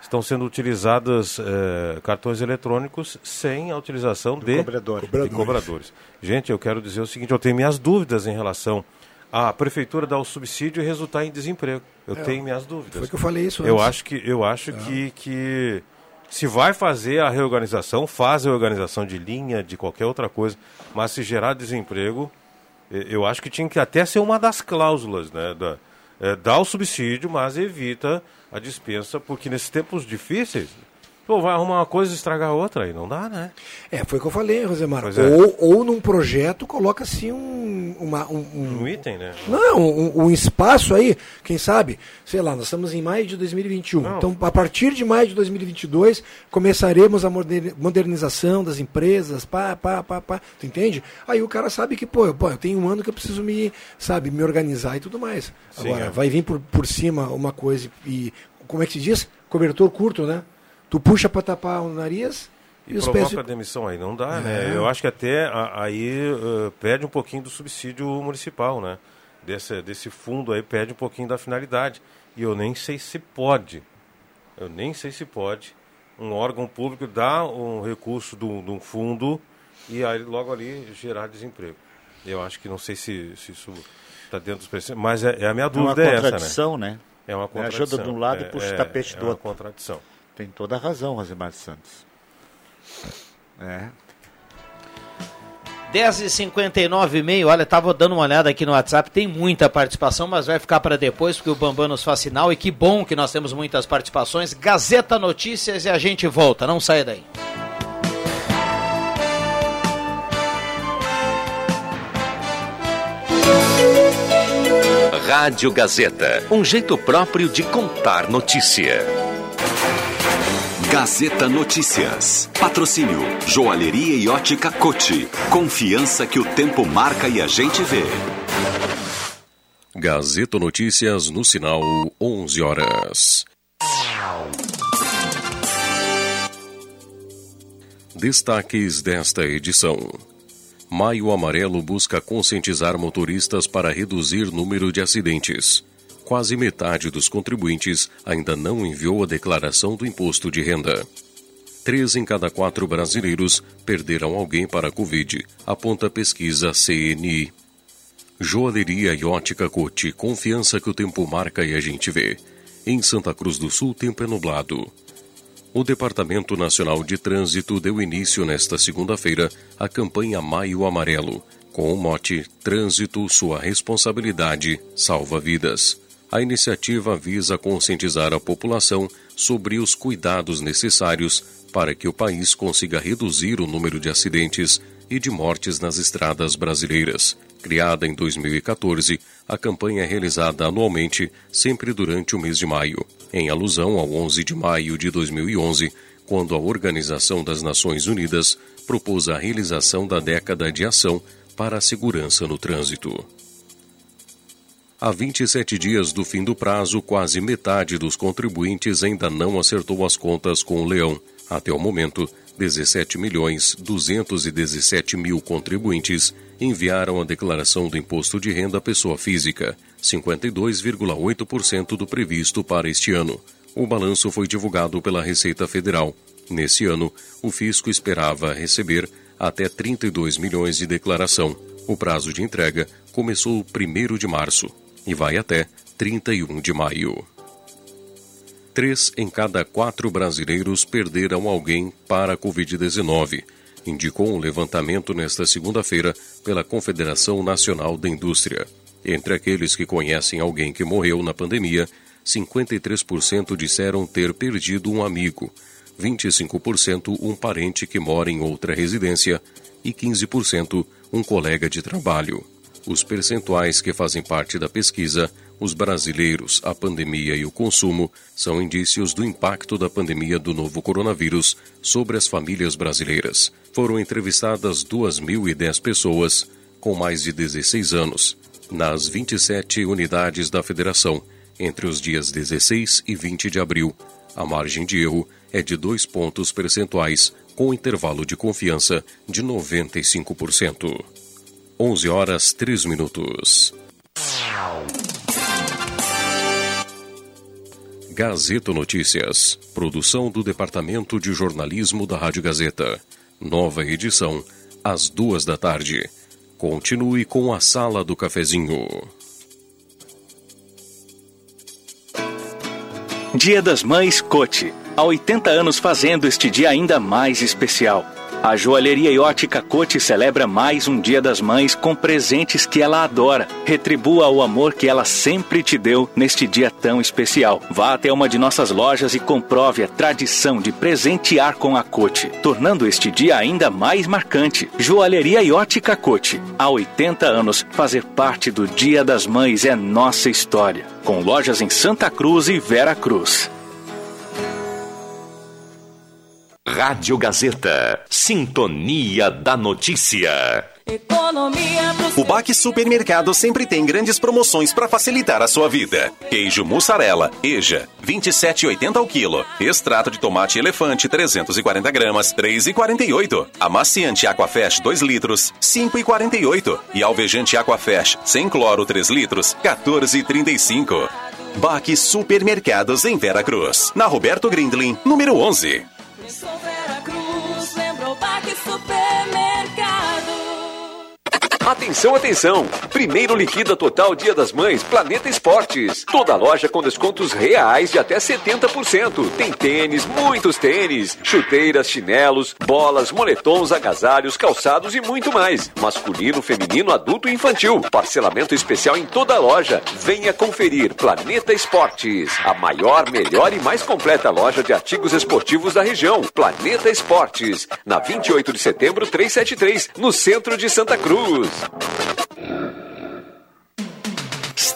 Speaker 5: estão sendo utilizadas eh, cartões eletrônicos sem a utilização de
Speaker 4: cobrador.
Speaker 5: de cobradores. Gente, eu quero dizer o seguinte, eu tenho minhas dúvidas em relação à prefeitura dar o subsídio e resultar em desemprego. Eu
Speaker 3: É,
Speaker 5: tenho minhas dúvidas.
Speaker 3: foi que eu falei isso
Speaker 5: Eu
Speaker 3: antes.
Speaker 5: acho que eu acho que, que se vai fazer a reorganização, faz a organização de linha, de qualquer outra coisa, mas se gerar desemprego, eh, eu acho que tinha que até ser uma das cláusulas, né, da é, dá o subsídio, mas evita a dispensa, porque nesses tempos difíceis, pô, vai arrumar uma coisa e estragar outra, aí não dá, né?
Speaker 3: É, foi o que eu falei, Rosemar.
Speaker 5: É.
Speaker 3: Ou, ou num projeto coloca assim um, uma, um, um-
Speaker 5: Um item, né?
Speaker 3: Não, um, um espaço aí, quem sabe, sei lá, nós estamos em maio de 2021.
Speaker 5: Não.
Speaker 3: Então, a partir de maio de 2022, começaremos a moder- modernização das empresas, pá, pá, pá, pá. Tu entende? Aí o cara sabe que, pô, eu, pô, eu tenho um ano que eu preciso me, sabe, me organizar e tudo mais.
Speaker 5: Sim,
Speaker 3: Agora,
Speaker 5: é.
Speaker 3: vai vir por, por cima uma coisa e, como é que se diz? Cobertor curto, né? Tu puxa para tapar o nariz e,
Speaker 5: E
Speaker 3: os
Speaker 5: provoca
Speaker 3: pés...
Speaker 5: demissão aí, não dá,
Speaker 3: É.
Speaker 5: né? Eu acho que até a- aí eh, perde um pouquinho do subsídio municipal, né? Desse, desse fundo aí perde um pouquinho da finalidade. E eu nem sei se pode, eu nem sei se pode um órgão público dar um recurso de um de um fundo e aí logo ali gerar desemprego. Eu acho que não sei se, se isso está dentro dos preceitos, mas é, é a minha
Speaker 4: É uma
Speaker 5: dúvida é essa, né?
Speaker 4: contradição, né?
Speaker 5: É uma
Speaker 4: É,
Speaker 5: contradição.
Speaker 4: ajuda de um lado e puxa o tapete do
Speaker 5: é uma
Speaker 4: outro.
Speaker 5: contradição.
Speaker 4: Tem toda a razão, Rosemar Santos. É.
Speaker 1: 10h59 e meio, olha, tava dando uma olhada aqui no WhatsApp, tem muita participação, mas vai ficar para depois, porque o Bambam nos faz sinal, e que bom que nós temos muitas participações. Gazeta Notícias e a gente volta, não saia daí.
Speaker 13: Rádio Gazeta, um jeito próprio de contar notícia.
Speaker 14: Gazeta Notícias. Patrocínio Joalheria e Ótica Cote. Confiança que o tempo marca e a gente vê.
Speaker 13: Gazeta Notícias no sinal 11 horas. Destaques desta edição. Maio Amarelo busca conscientizar motoristas para reduzir número de acidentes. Quase metade dos contribuintes ainda não enviou a declaração do imposto de renda. Três em cada quatro brasileiros perderam alguém para a Covid, aponta a pesquisa CNI. Joalheria e ótica Cote, confiança que o tempo marca e a gente vê. Em Santa Cruz do Sul, tempo é nublado. O Departamento Nacional de Trânsito deu início nesta segunda-feira à campanha Maio Amarelo, com o mote Trânsito, sua responsabilidade, salva vidas. A iniciativa visa conscientizar a população sobre os cuidados necessários para que o país consiga reduzir o número de acidentes e de mortes nas estradas brasileiras. Criada em 2014, a campanha é realizada anualmente, sempre durante o mês de maio, em alusão ao 11 de maio de 2011, quando a Organização das Nações Unidas propôs a realização da década de ação para a segurança no trânsito. Há 27 dias do fim do prazo, quase metade dos contribuintes ainda não acertou as contas com o leão. Até o momento, 17 milhões 217 mil contribuintes enviaram a declaração do imposto de renda à pessoa física, 52,8% do previsto para este ano. O balanço foi divulgado pela Receita Federal. Nesse ano, o fisco esperava receber até 32 milhões de declaração. O prazo de entrega começou 1 de março e vai até 31 de maio. Três em cada quatro brasileiros perderam alguém para a Covid-19, indicou um levantamento nesta segunda-feira pela Confederação Nacional da Indústria. Entre aqueles que conhecem alguém que morreu na pandemia, 53% disseram ter perdido um amigo, 25% um parente que mora em outra residência e 15% um colega de trabalho. Os percentuais que fazem parte da pesquisa, os brasileiros, a pandemia e o consumo, são indícios do impacto da pandemia do novo coronavírus sobre as famílias brasileiras. Foram entrevistadas 2.010 pessoas com mais de 16 anos, nas 27 unidades da federação, entre os dias 16 e 20 de abril. A margem de erro é de 2 pontos percentuais, com intervalo de confiança de 95%. 11 horas 3 minutos. Gazeta Notícias. Produção do Departamento de Jornalismo da Rádio Gazeta. Nova edição, às duas da tarde. Continue com a Sala do Cafezinho.
Speaker 10: Dia das Mães Cote. Há 80 anos fazendo este dia ainda mais especial. A joalheria e ótica Cote celebra mais um Dia das Mães com presentes que ela adora. Retribua o amor que ela sempre te deu neste dia tão especial. Vá até uma de nossas lojas e comprove a tradição de presentear com a Cote, tornando este dia ainda mais marcante. Joalheria e ótica Cote. Há 80 anos, fazer parte do Dia das Mães é nossa história. Com lojas em Santa Cruz e Vera Cruz.
Speaker 13: Rádio Gazeta. Sintonia da Notícia.
Speaker 15: Economia O Baque Supermercado sempre tem grandes promoções para facilitar a sua vida. Queijo mussarela, Eja, 27,80 ao quilo. Extrato de tomate elefante, 340 gramas, 3,48. Amaciante Aquafresh, 2 litros, 5,48. E alvejante Aquafresh, sem cloro, 3 litros, 14,35. Baque Supermercados em Vera Cruz, na Roberto Grindlin, número 11.
Speaker 14: Atenção, atenção! Primeiro liquida total Dia das Mães, Planeta Esportes. Toda loja com descontos reais de até 70%. Tem tênis, muitos tênis, chuteiras, chinelos, bolas, moletons, agasalhos, calçados e muito mais. Masculino, feminino, adulto e infantil. Parcelamento especial em toda a loja. Venha conferir Planeta Esportes, a maior, melhor e mais completa loja de artigos esportivos da região. Planeta Esportes, na 28 de setembro 373, no centro de Santa Cruz. Thank you.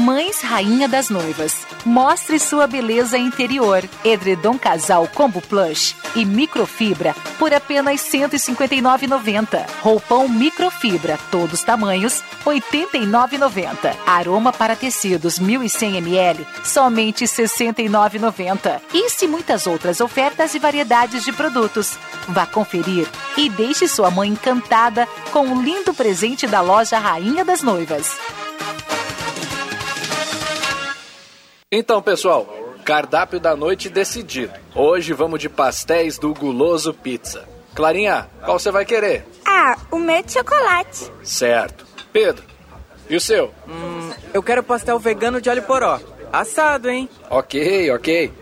Speaker 16: Mães Rainha das Noivas. Mostre sua beleza interior. Edredom Casal Combo Plush e microfibra por apenas R$ 159,90. Roupão microfibra, todos tamanhos, R$ 89,90. Aroma para tecidos 1100 ml, somente R$ 69,90. Isso e muitas outras ofertas e variedades de produtos. Vá conferir e deixe sua mãe encantada com o lindo presente da loja Rainha das Noivas.
Speaker 17: Então, pessoal, cardápio da noite decidido. Hoje vamos de pastéis do Guloso Pizza. Clarinha, qual você vai querer?
Speaker 18: Ah, o meu de chocolate.
Speaker 17: Certo. Pedro, e o seu?
Speaker 19: Hum, eu quero pastel vegano de alho poró. Assado, hein?
Speaker 17: Ok, ok.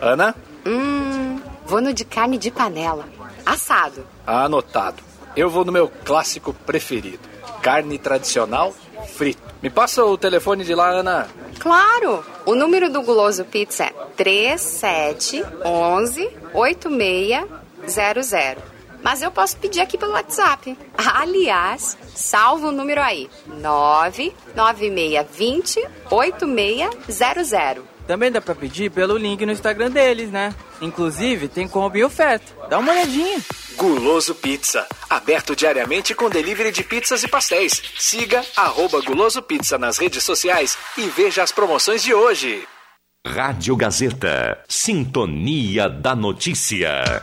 Speaker 17: Ana?
Speaker 8: Hum, vou no de carne de panela. Assado.
Speaker 17: Anotado. Eu vou no meu clássico preferido. Carne tradicional frito. Me passa o telefone de lá, Ana.
Speaker 8: Claro! O número do Guloso Pizza é 3711 8600. Mas eu posso pedir aqui pelo WhatsApp. <laughs> Aliás, salva o número aí: 99620 8600.
Speaker 19: Também dá pra pedir pelo link no Instagram deles, né? Inclusive, tem combo e oferta. Dá uma olhadinha.
Speaker 17: Guloso Pizza. Aberto diariamente com delivery de pizzas e pastéis. Siga arroba Guloso Pizza nas redes sociais e veja as promoções de hoje.
Speaker 14: Rádio Gazeta. Sintonia da Notícia.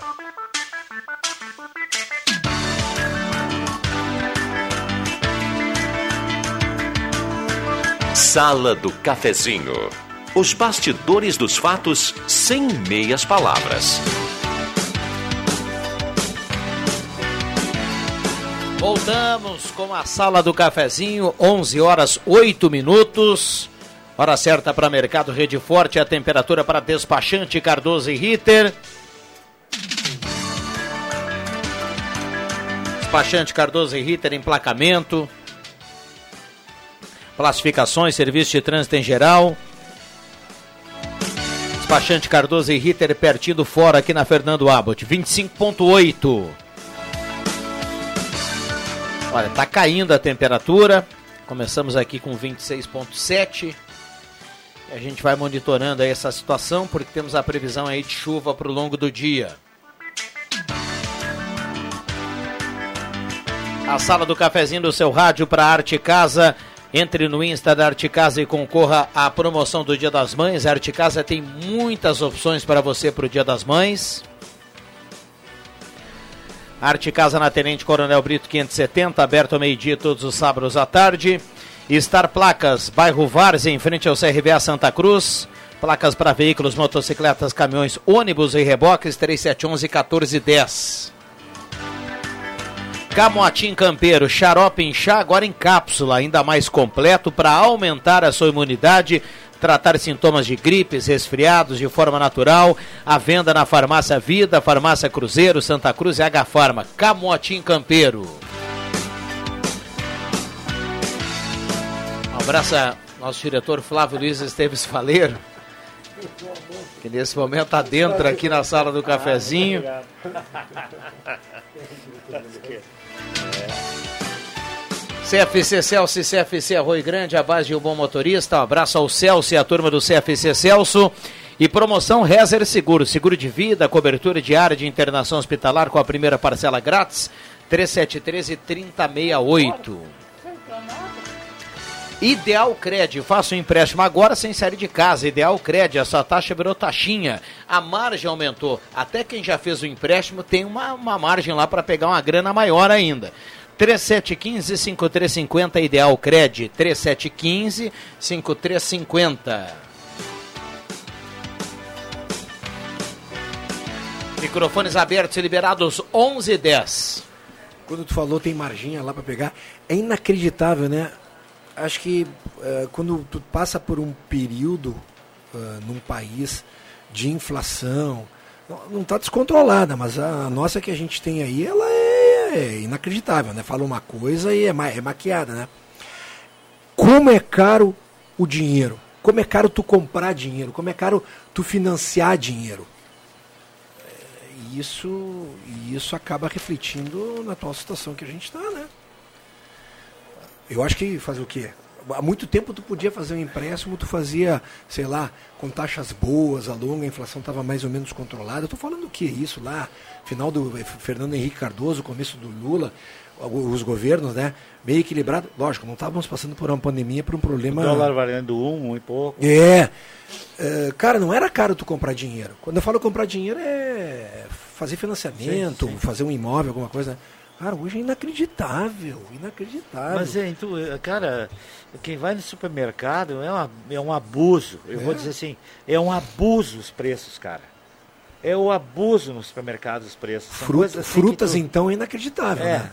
Speaker 14: Sala do Cafezinho. Os bastidores dos fatos sem meias palavras.
Speaker 1: Voltamos com a sala do cafezinho, 11 horas 8 minutos. Hora certa para Mercado Rede Forte, a temperatura para despachante Cardoso e Ritter. Despachante Cardoso e Ritter, emplacamento. Classificações, serviço de trânsito em geral. Despachante Cardoso e Ritter, pertinho fora aqui na Fernando Abbott, 25.8. Olha, tá caindo a temperatura. Começamos aqui com 26.7. A gente vai monitorando aí essa situação porque temos a previsão aí de chuva para o longo do dia. A sala do cafezinho do seu rádio para Arte Casa. Entre no Insta da Arte Casa e concorra à promoção do Dia das Mães. A Arte Casa tem muitas opções para você para o Dia das Mães. Arte Casa na Tenente Coronel Brito 570, aberto ao meio-dia todos os sábados à tarde. Star Placas, bairro Várzea, em frente ao CRVA Santa Cruz. Placas para veículos, motocicletas, caminhões, ônibus e reboques 3711 1410. Camotim Campeiro, xarope em chá, agora em cápsula, ainda mais completo para aumentar a sua imunidade, tratar sintomas de gripes, resfriados de forma natural. A venda na Farmácia Vida, Farmácia Cruzeiro, Santa Cruz e H Farma. Camotim Campeiro. Um abraço nosso diretor Flávio Luiz Esteves Faleiro, que nesse momento adentra aqui na sala do cafezinho. CFC Celso e CFC Arroio Grande, a base de um bom motorista. Um abraço ao Celso e à turma do CFC Celso. E promoção Rezer Seguro, seguro de vida, cobertura diária de internação hospitalar com a primeira parcela grátis, 373 e 3068. Ideal Cred, faça um empréstimo agora sem sair de casa. Ideal Cred, a sua taxa virou taxinha. A margem aumentou. Até quem já fez o empréstimo tem uma, uma margem lá para pegar uma grana maior ainda. 3715-5350, Ideal Cred. 3715-5350. Microfones abertos e liberados 11 e 10.
Speaker 3: Quando tu falou tem marginha lá para pegar, é inacreditável, né? Acho que uh, quando tu passa por um período uh, num país de inflação, não está descontrolada, mas a nossa que a gente tem aí, ela é inacreditável, né? Fala uma coisa e é, ma é maquiada, né? Como é caro o dinheiro? Como é caro tu comprar dinheiro? Como é caro tu financiar dinheiro? É, isso, isso acaba refletindo na atual situação que a gente está, né? Eu acho que fazer o quê? Há muito tempo tu podia fazer um empréstimo, tu fazia, sei lá, com taxas boas, a longa, a inflação estava mais ou menos controlada. Eu falando o que isso lá? Final do Fernando Henrique Cardoso, começo do Lula, os governos, né? Meio equilibrado. Lógico, não estávamos passando por uma pandemia, por um problema. O
Speaker 4: dólar valendo um, um e pouco.
Speaker 3: É. é. Cara, não era caro tu comprar dinheiro. Quando eu falo comprar dinheiro é fazer financiamento, sim, sim. fazer um imóvel, alguma coisa. Cara, hoje é inacreditável, inacreditável.
Speaker 4: Mas, é, então, cara, quem vai no supermercado é, uma, é um abuso. Eu é. vou dizer assim, é um abuso os preços, cara. É o abuso no supermercado os preços.
Speaker 3: Fruta, assim frutas, tu... então, é inacreditável, é, né?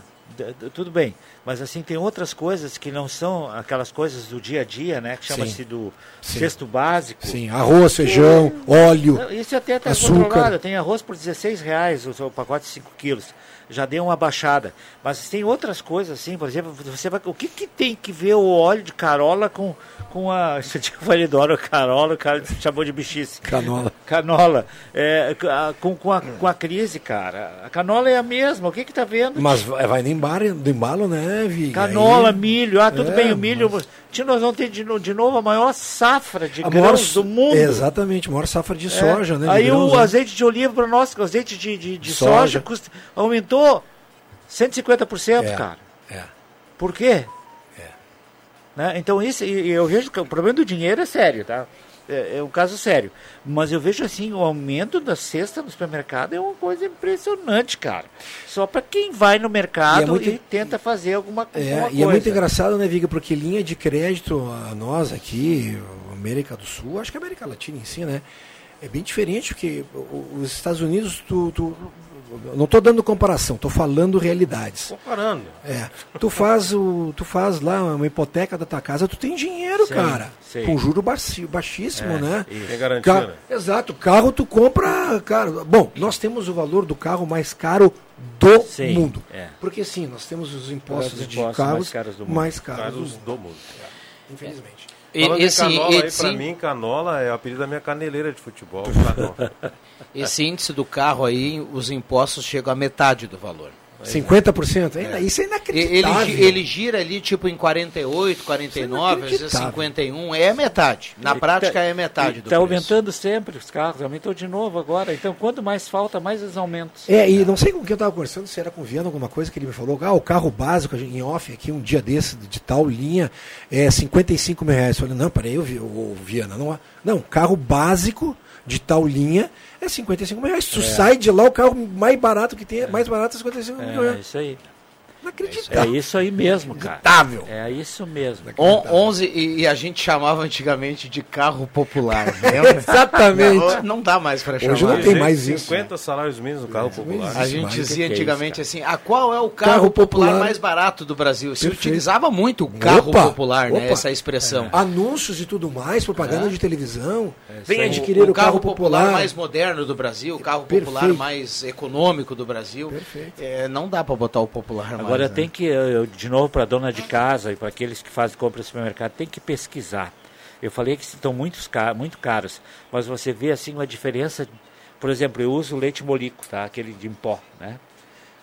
Speaker 4: Tudo bem, mas assim tem outras coisas que não são aquelas coisas do dia a dia, né? Que chama-se do Sim. cesto básico.
Speaker 3: Sim, arroz, feijão, óleo,
Speaker 4: Isso até está
Speaker 3: açúcar.
Speaker 4: Tem arroz por 16 reais, o, o pacote de 5 quilos já deu uma baixada. Mas tem outras coisas assim, por exemplo, você vai, o que, que tem que ver o óleo de carola com, com a. Você tinha óleo carola, o cara chamou de bichice.
Speaker 3: Canola.
Speaker 4: Canola. É, com, com, a, com a crise, cara. A canola é a mesma, o que que tá vendo?
Speaker 3: Mas vai no embalo, do embalo né, Vi?
Speaker 4: Canola, Aí... milho, ah, tudo é, bem, o milho. Mas... Nós vamos ter de, de novo a maior safra de a grãos maior, do mundo.
Speaker 3: Exatamente, a maior safra de é. soja, né?
Speaker 4: Aí
Speaker 3: grãos,
Speaker 4: o né? azeite de oliva para nós, o azeite de, de, de soja, soja custa, aumentou 150%, é, cara. É. Por quê? É. Né? Então, isso, eu vejo que o problema do dinheiro é sério, tá? É, é um caso sério. Mas eu vejo assim, o aumento da cesta no supermercado é uma coisa impressionante, cara. Só para quem vai no mercado e, é muito, e tenta fazer alguma,
Speaker 3: é,
Speaker 4: alguma coisa.
Speaker 3: E é muito engraçado, né, Viga? Porque linha de crédito, a nós aqui, América do Sul, acho que a América Latina em si, né? É bem diferente, porque os Estados Unidos, tu, tu não estou dando comparação, estou falando realidades.
Speaker 5: Comparando.
Speaker 3: É. Tu faz o, tu faz lá uma hipoteca da tua casa, tu tem dinheiro, sim, cara. Sim. Com juro baixíssimo, é, né?
Speaker 5: Tem garantia. Ca... Né?
Speaker 3: Exato. Carro tu compra, cara. Bom, nós temos o valor do carro mais caro do sim, mundo. É. Porque sim, nós temos os impostos, os impostos de carros mais caros do mundo. Mais caros, caros do mundo. Do mundo. É. Infelizmente.
Speaker 5: Falando esse, canola esse... aí, pra mim, canola é o apelido da minha caneleira de futebol. <laughs>
Speaker 1: esse índice do carro aí, os impostos chegam a metade do valor.
Speaker 3: 50%? É. Isso é inacreditável.
Speaker 1: Ele, ele, gira ali tipo em 48, 49, às vezes 51, é metade. Na prática tá, é metade do
Speaker 4: Está aumentando sempre os carros, aumentou de novo agora. Então, quanto mais falta, mais os aumentos.
Speaker 3: É, e não sei com quem eu estava conversando, se era com o Viana alguma coisa que ele me falou. Ah, o carro básico em off aqui, um dia desse, de tal linha, é 55 mil reais. Eu falei, não, peraí, o Viana, não, não, carro básico de tal linha, é 55 mil reais. Tu é. sai de lá, o carro mais barato que tem, é. mais barato é 55 mil reais.
Speaker 4: É isso aí.
Speaker 3: Inacreditável.
Speaker 4: É isso aí mesmo, cara. É isso mesmo.
Speaker 1: On, 11 e, e, a gente chamava antigamente de carro popular. <laughs>
Speaker 3: Exatamente.
Speaker 1: Não, não, dá mais para chamar.
Speaker 3: Hoje não tem mais isso.
Speaker 5: 50 salários mínimos no carro popular.
Speaker 1: A gente dizia antigamente assim, a qual é o carro, carro popular, popular, mais barato do Brasil? Se utilizava muito o carro opa, popular, né, opa. né? Essa expressão.
Speaker 3: É. Anúncios e tudo mais, propaganda é. de televisão.
Speaker 1: É, Vem adquirir o, o, carro, popular. popular. mais moderno do Brasil, o carro Perfeito. popular mais econômico do Brasil. Perfeito. É, não dá para botar o popular
Speaker 4: Agora
Speaker 1: mais. Agora
Speaker 4: tem né? que eu, de novo, para a dona de casa e para aqueles que fazem compra no supermercado, tem que pesquisar. Eu falei que estão muito, muito caros, mas você vê assim uma diferença. Por exemplo, eu uso leite molico, tá? aquele de pó, né?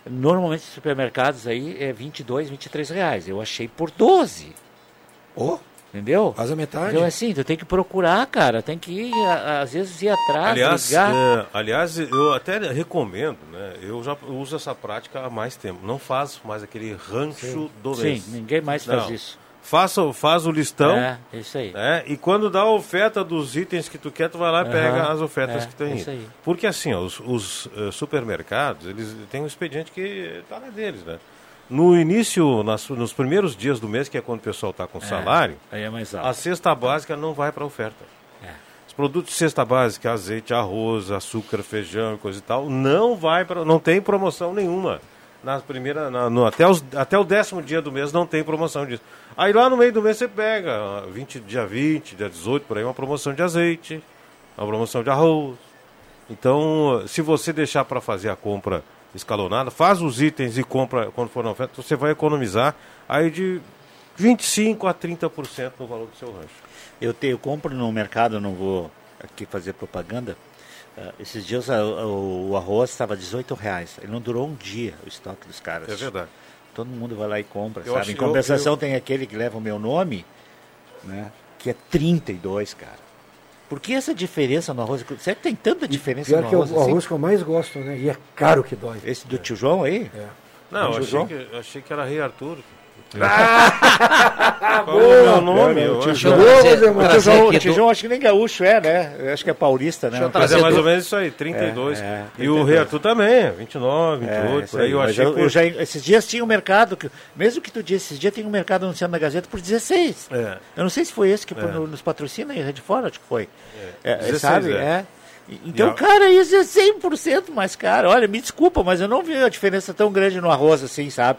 Speaker 4: Normalmente nos supermercados aí é 22, 23 reais. Eu achei por 12.
Speaker 3: Oh.
Speaker 4: Entendeu?
Speaker 3: Quase a metade.
Speaker 4: Então, assim, tu tem que procurar, cara. Tem que ir, às vezes, ir atrás,
Speaker 5: aliás, é, aliás, eu até recomendo, né? Eu já uso essa prática há mais tempo. Não faço mais aquele rancho
Speaker 4: Sim.
Speaker 5: do
Speaker 4: mês. Sim, ninguém mais faz Não. isso.
Speaker 5: Faça, faz o listão.
Speaker 4: É, isso aí.
Speaker 5: Né? E quando dá a oferta dos itens que tu quer, tu vai lá e uhum. pega as ofertas
Speaker 4: é,
Speaker 5: que tem.
Speaker 4: Isso aí.
Speaker 5: Porque assim, ó, os, os uh, supermercados, eles têm um expediente que tá na deles, né? No início, nas, nos primeiros dias do mês, que é quando o pessoal está com é, salário,
Speaker 4: é
Speaker 5: a cesta básica não vai para oferta. É. Os produtos de cesta básica, azeite, arroz, açúcar, feijão e coisa e tal, não vai para, não tem promoção nenhuma. Na primeira, na, no, até, os, até o décimo dia do mês não tem promoção disso. Aí lá no meio do mês você pega, 20, dia 20, dia 18, por aí, uma promoção de azeite, uma promoção de arroz. Então, se você deixar para fazer a compra escalonada, faz os itens e compra quando for na oferta, você vai economizar aí de 25% a 30% no valor do seu rancho.
Speaker 4: Eu, te, eu compro no mercado, não vou aqui fazer propaganda. Uh, esses dias uh, o, o, arroz estava 18 reais. Ele não durou um dia o estoque dos caras.
Speaker 5: É verdade.
Speaker 4: Todo mundo vai lá e compra, eu sabe? Acho, em compensação eu, eu... tem aquele que leva o meu nome, né? Que é 32, cara. Por que essa diferença no arroz? Será que tem tanta diferença
Speaker 3: Pior
Speaker 4: no
Speaker 3: arroz? que é o, assim? arroz que eu mais gosto, né? E é caro que dói.
Speaker 4: Esse do tio João aí?
Speaker 3: É.
Speaker 5: Não, eu achei, que, achei que era Rei Arthur. Ah, <laughs> Qual é o meu nome?
Speaker 4: o tio João, o tio João acho que nem gaúcho é, né? Eu acho que é paulista, né?
Speaker 5: Mas é mais ou menos isso aí, 32. É, é, e o Rei Arthur também, 29, 28, é, por aí. Eu achei
Speaker 4: eu, eu já, esses dias tinha um mercado, que, mesmo que tu disse, esses dias tem um mercado anunciando na Gazeta por 16.
Speaker 5: É.
Speaker 4: Eu não sei se foi esse que é. nos patrocina aí, de fora, acho que foi. É. 16, é, sabe? é. Então, cara, isso é 100% mais caro. Olha, me desculpa, mas eu não vi a diferença tão grande no arroz assim, sabe?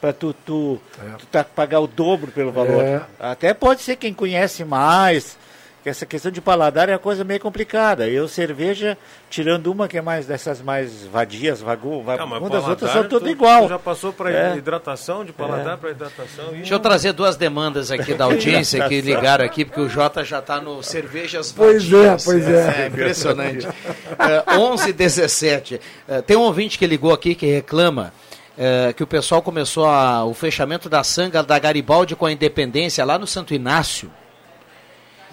Speaker 4: Para tu, tu, é. tu tá, pagar o dobro pelo valor. É. Até pode ser quem conhece mais, que essa questão de paladar é uma coisa meio complicada. Eu, cerveja, tirando uma que é mais dessas mais vadias, vagu, vagu uma das outras são tudo igual.
Speaker 5: já passou para é. hidratação, de paladar é. para hidratação.
Speaker 1: Deixa eu trazer duas demandas aqui da <laughs> audiência que ligaram aqui, porque o Jota já está no cervejas
Speaker 3: pois
Speaker 1: vadias.
Speaker 3: Pois é, pois é.
Speaker 1: É impressionante. uh, 11 17 uh, Tem um ouvinte que ligou aqui que reclama é, que o pessoal começou a, o fechamento da sanga da Garibaldi com a Independência lá no Santo Inácio.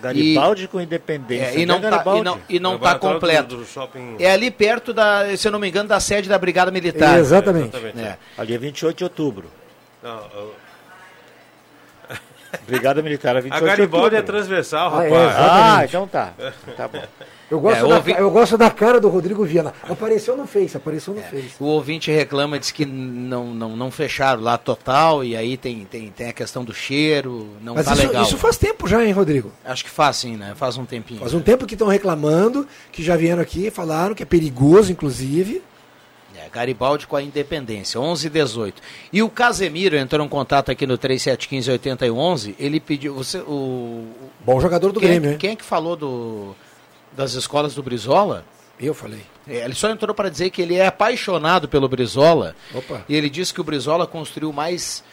Speaker 4: Garibaldi e, com Independência.
Speaker 1: É, e, não tá, e não e não está completo. Do, do é ali perto da, se eu não me engano, da sede da Brigada Militar.
Speaker 3: É, exatamente.
Speaker 4: É. Ali é 28 de outubro. Não, eu... Brigada Militar é 28 <laughs>
Speaker 5: A Garibaldi é transversal, rapaz.
Speaker 4: Ah, é, ah, então tá. Tá bom. <laughs>
Speaker 3: Eu gosto, é, da, ouvi... eu gosto da cara do Rodrigo Viana. Apareceu no Face, apareceu no é, Face.
Speaker 1: O ouvinte reclama, diz que não, não, não fecharam lá total, e aí tem, tem, tem a questão do cheiro, não Mas tá
Speaker 3: isso,
Speaker 1: legal.
Speaker 3: Isso faz tempo já, hein, Rodrigo?
Speaker 1: Acho que faz sim, né? Faz um tempinho.
Speaker 3: Faz um tempo que estão reclamando, que já vieram aqui, falaram que é perigoso, inclusive.
Speaker 1: É, Garibaldi com a Independência, 11 e 18. E o Casemiro entrou em contato aqui no 3715 ele pediu... Você, o,
Speaker 3: Bom jogador do
Speaker 1: quem,
Speaker 3: Grêmio, hein?
Speaker 1: Quem é que falou do das escolas do Brizola.
Speaker 3: Eu falei.
Speaker 1: É, ele só entrou para dizer que ele é apaixonado pelo Brizola.
Speaker 3: Opa.
Speaker 1: E ele disse que o Brizola construiu mais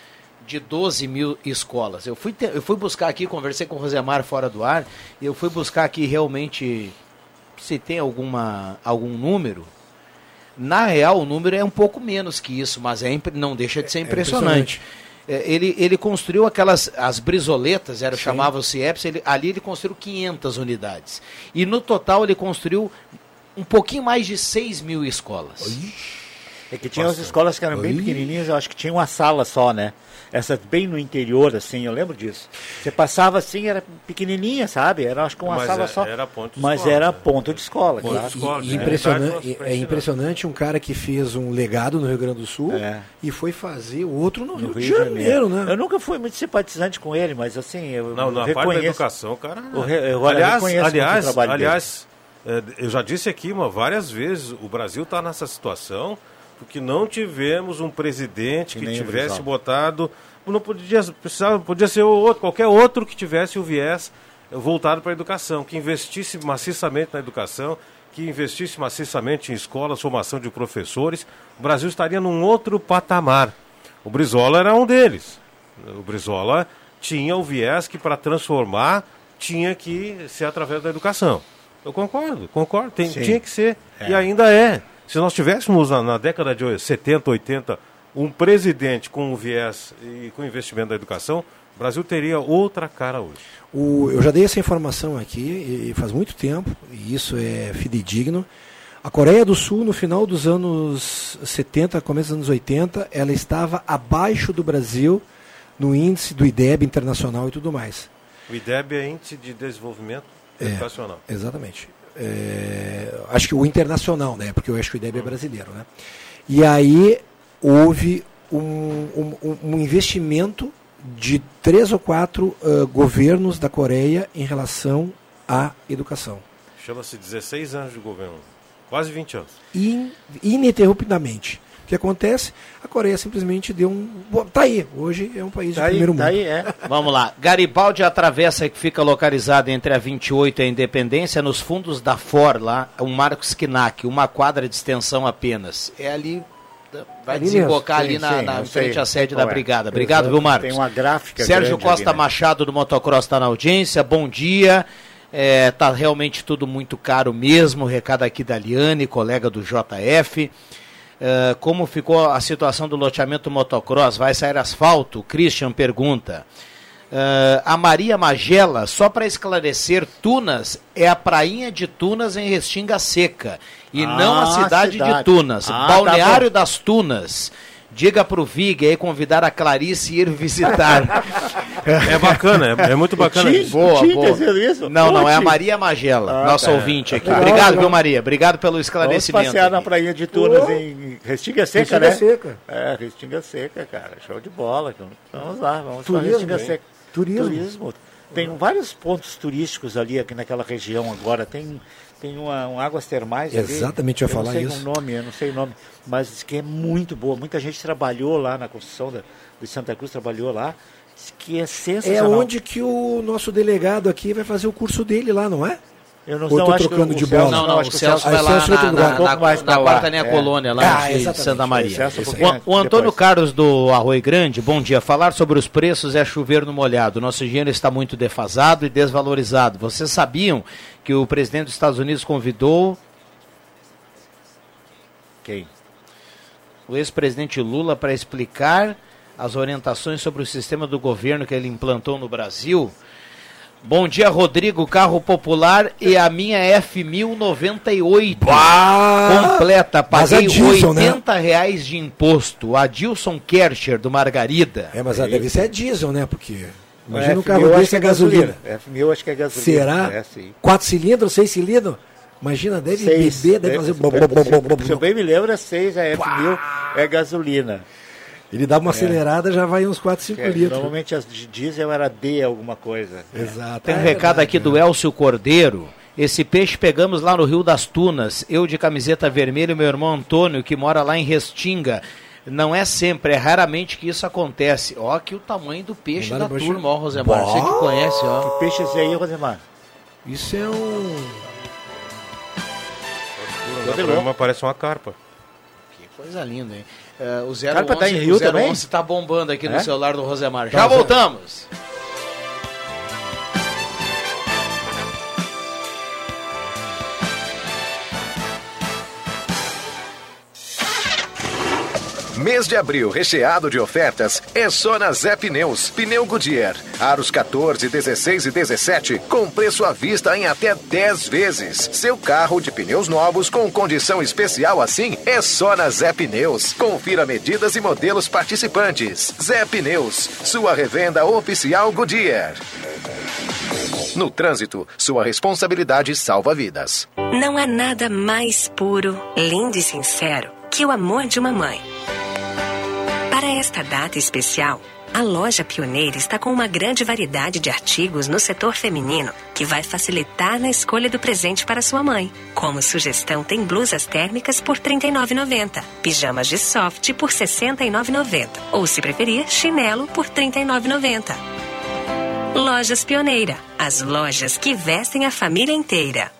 Speaker 1: de 12 mil escolas. Eu fui, eu fui buscar aqui, conversei com o Rosemar fora do ar, e eu fui buscar aqui realmente se tem alguma, algum número. Na real, o número é um pouco menos que isso, mas é, não deixa de ser impressionante. É impressionante. É, ele, ele construiu aquelas, as brisoletas, era, chamava o CIEPS, ele, ali ele construiu 500 unidades. E no total ele construiu um pouquinho mais de 6 mil escolas.
Speaker 4: É que tinha as escolas que eram bem pequenininhas, eu acho que tinha uma sala só, né? Essas bem no interior, assim, eu lembro disso. Você passava assim, era pequenininha, sabe? Era acho que uma
Speaker 5: Mas
Speaker 4: sala
Speaker 5: é-
Speaker 4: só.
Speaker 5: era ponto de
Speaker 4: Mas
Speaker 5: escola,
Speaker 4: era
Speaker 5: né?
Speaker 4: ponto de escola,
Speaker 5: Ponto de escola,
Speaker 3: E
Speaker 5: né?
Speaker 3: impressionante,
Speaker 5: Verdade,
Speaker 3: é impressionante um cara que fez um legado no Rio Grande do Sul
Speaker 4: É.
Speaker 3: e foi fazer o outro no,
Speaker 4: No
Speaker 3: Rio, de Janeiro, né?
Speaker 4: Eu nunca fui muito simpatizante com ele, mas assim, eu
Speaker 5: Não, na parte da
Speaker 4: reconheço.
Speaker 5: educação, cara.
Speaker 4: Eu, re- eu
Speaker 5: aliás,
Speaker 4: reconheço
Speaker 5: aliás,
Speaker 4: trabalho dele.
Speaker 5: aliás é, eu já disse aqui uma, várias vezes, o Brasil está nessa situação porque não tivemos um presidente
Speaker 4: Que
Speaker 5: tivesse botado, não podia, precisava, podia ser outro, qualquer outro que tivesse o viés voltado para a educação, que investisse maciçamente na educação, que investisse maciçamente em escolas, formação de professores, o Brasil estaria num outro patamar. O Brizola era um deles. O Brizola tinha o viés que para transformar tinha que ser através da educação. Eu concordo, concordo, tem- tinha que ser
Speaker 4: É.
Speaker 5: e ainda é. Se nós tivéssemos na, década de 70, 80 um presidente com um viés e com investimento na educação, o Brasil teria outra cara hoje.
Speaker 3: O- eu já dei essa informação aqui e, e faz muito tempo, e isso é fidedigno. A Coreia do Sul, no final dos anos 70, começo dos anos 80, ela estava abaixo do Brasil no índice do IDEB internacional e tudo mais.
Speaker 5: O IDEB é Índice de Desenvolvimento
Speaker 3: É,
Speaker 5: Educacional.
Speaker 3: Exatamente. É, acho que o internacional, né? Porque eu acho que o IDEB é brasileiro, né? E aí houve um, um- um- investimento de três ou quatro ah, governos da Coreia em relação à educação.
Speaker 5: Chama-se 16 anos de governo, quase 20 anos.
Speaker 3: In, ininterruptamente. O que acontece? A Coreia simplesmente deu um. Bom, Tá aí, hoje é um país
Speaker 4: Tá
Speaker 3: de
Speaker 4: aí,
Speaker 3: primeiro
Speaker 4: tá
Speaker 3: mundo.
Speaker 4: aí, é. <laughs>
Speaker 1: Vamos lá. Garibaldi atravessa que fica localizada entre a 28 e a Independência, nos fundos da FOR, lá, um Marcos Knack, uma quadra de extensão apenas. É ali. Vai
Speaker 4: Ali
Speaker 1: desembocar
Speaker 4: mesmo.
Speaker 1: ali
Speaker 4: Sim,
Speaker 1: na,
Speaker 4: sim,
Speaker 1: na frente à sede
Speaker 4: qual
Speaker 1: da
Speaker 4: é.
Speaker 1: Brigada. Obrigado, viu, Marcos?
Speaker 4: tem uma gráfica
Speaker 1: Sérgio Costa
Speaker 4: ali, né?
Speaker 1: Machado do Motocross está na audiência. Bom dia. É, tá realmente tudo muito caro mesmo. Recado aqui da Liane, colega do JF. É, como ficou a situação do loteamento motocross? Vai sair asfalto? Christian pergunta. É, a Maria Magela, só para esclarecer, Tunas é a prainha de Tunas em Restinga Seca e não a
Speaker 4: Ah,
Speaker 1: cidade, de
Speaker 4: cidade.
Speaker 1: Tunas.
Speaker 4: Ah, tá
Speaker 1: Balneário
Speaker 4: bom.
Speaker 1: das Tunas. Diga pro Vig aí convidar a Clarice ir visitar.
Speaker 5: É bacana, é, é muito bacana
Speaker 1: Tinha-
Speaker 5: isso.
Speaker 1: Boa,
Speaker 4: tinha
Speaker 1: boa.
Speaker 4: isso?
Speaker 1: Não, não, é a. Maria Magela,
Speaker 4: Ah,
Speaker 1: nossa
Speaker 4: tá.
Speaker 1: ouvinte aqui.
Speaker 4: Legal,
Speaker 1: Obrigado, viu, Maria? Obrigado pelo
Speaker 4: Vamos
Speaker 1: esclarecimento.
Speaker 4: passear na prainha de Tunas
Speaker 3: Oh.
Speaker 4: em Restinga Seca,
Speaker 3: Restinga
Speaker 4: né?
Speaker 3: Seca.
Speaker 4: É, Restinga Seca, cara. Show de bola. Vamos lá, vamos para
Speaker 3: Turismo,
Speaker 4: Restinga
Speaker 3: hein?
Speaker 4: Seca.
Speaker 3: Turismo.
Speaker 4: Turismo. Tem vários pontos turísticos ali aqui naquela região agora. Tem, tem uma, um águas termais ali.
Speaker 3: Exatamente, eu ia
Speaker 4: não
Speaker 3: falar
Speaker 4: sei
Speaker 3: isso.
Speaker 4: o nome, eu não sei o nome, mas diz que é muito boa. Muita gente trabalhou lá na construção da, de Santa Cruz, trabalhou lá. Diz que é
Speaker 3: É
Speaker 4: sensacional.
Speaker 3: onde que o nosso delegado aqui vai fazer o curso dele lá, não é?
Speaker 4: Eu não,
Speaker 3: Ou eu
Speaker 4: não
Speaker 3: tô
Speaker 4: acho
Speaker 3: trocando
Speaker 4: que
Speaker 3: de
Speaker 4: o
Speaker 3: bola?
Speaker 1: Não, não,
Speaker 4: acho
Speaker 1: o
Speaker 4: que
Speaker 1: Celso vai
Speaker 3: o
Speaker 1: lá
Speaker 3: Celso vai
Speaker 1: na, na,
Speaker 4: Um pouco mais
Speaker 1: na quarta linha
Speaker 4: É.
Speaker 1: colônia, lá
Speaker 3: Ah,
Speaker 1: de
Speaker 3: exatamente.
Speaker 1: Santa Maria.
Speaker 4: Celso um
Speaker 1: O, o Antônio
Speaker 4: depois.
Speaker 1: Carlos do Arroio Grande, bom dia. Falar sobre os preços é chover no molhado. Nosso dinheiro está muito defasado e desvalorizado. Vocês sabiam que o presidente dos Estados Unidos convidou
Speaker 4: Quem?
Speaker 1: o ex-presidente Lula para explicar as orientações sobre o sistema do governo que ele implantou no Brasil. Bom dia, Rodrigo, carro popular e a minha F1098 completa.
Speaker 3: A
Speaker 1: Paguei
Speaker 3: né?
Speaker 1: 80 reais de imposto. Adilson Kercher, do Margarida.
Speaker 3: É, mas ela deve ser a diesel, né? Porque imagina um
Speaker 4: F1000
Speaker 3: carro desse
Speaker 4: que
Speaker 3: é gasolina.
Speaker 4: F1000 acho que é gasolina.
Speaker 3: Será?
Speaker 4: É, sim.
Speaker 3: Quatro cilindros, seis cilindros? Imagina, deve
Speaker 4: Seis.
Speaker 3: beber, deve fazer... blá, blá,
Speaker 4: Se eu bem me lembro, é 6, a F1000 é gasolina.
Speaker 3: Ele dá uma acelerada, já vai uns 4, 5
Speaker 4: É,
Speaker 3: litros.
Speaker 4: normalmente as de diesel era D alguma coisa.
Speaker 3: Exato.
Speaker 1: Tem um
Speaker 3: É
Speaker 1: recado
Speaker 3: verdade,
Speaker 1: aqui do Elcio Cordeiro. Esse peixe pegamos lá no Rio das Tunas. Eu de camiseta vermelha e meu irmão Antônio, que mora lá em Restinga. Não é sempre, é raramente que isso acontece. Ó, aqui o tamanho do peixe da
Speaker 3: baixo-
Speaker 1: turma, ó, Rosemar. Você que conhece, ó.
Speaker 4: Que peixe é esse aí, Rosemar?
Speaker 3: Isso é um...
Speaker 5: O programa parece uma carpa.
Speaker 1: Que coisa linda, hein? É, o 011,
Speaker 4: Carpa tá em Rio
Speaker 1: o 011
Speaker 4: também?
Speaker 1: tá bombando aqui
Speaker 4: É?
Speaker 1: no celular do Rosemar.
Speaker 3: Tá,
Speaker 1: Já voltamos.
Speaker 20: Mês de abril recheado de ofertas é só na Zé Pneus. Pneu Goodyear. Aros 14, 16 e 17 com preço à vista em até 10 vezes. Seu carro de pneus novos com condição especial assim é só na Zé Pneus. Confira medidas e modelos participantes. Zé Pneus, sua revenda oficial Goodyear. No trânsito, sua responsabilidade salva vidas.
Speaker 11: Não há nada mais puro, lindo e sincero que o amor de uma mãe. Para esta data especial, a loja Pioneira está com uma grande variedade de artigos no setor feminino que vai facilitar na escolha do presente para sua mãe. Como sugestão, tem blusas térmicas por R$ 39,90, pijamas de soft por R$ 69,90 ou, se preferir, chinelo por R$ 39,90. Lojas Pioneira, as lojas que vestem a família inteira.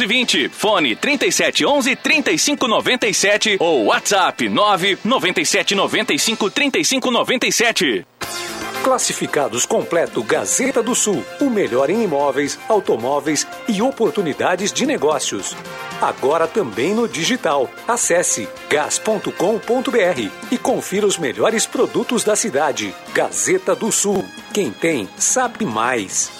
Speaker 9: 920. Fone 3711 3597 ou WhatsApp 997 95 3597.
Speaker 21: Classificados completo Gazeta do Sul, o melhor em imóveis, automóveis e oportunidades de negócios. Agora também no digital. Acesse gas.com.br e confira os melhores produtos da cidade. Gazeta do Sul. Quem tem, sabe mais.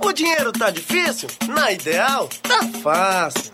Speaker 7: O dinheiro tá difícil? Na Ideal, tá fácil.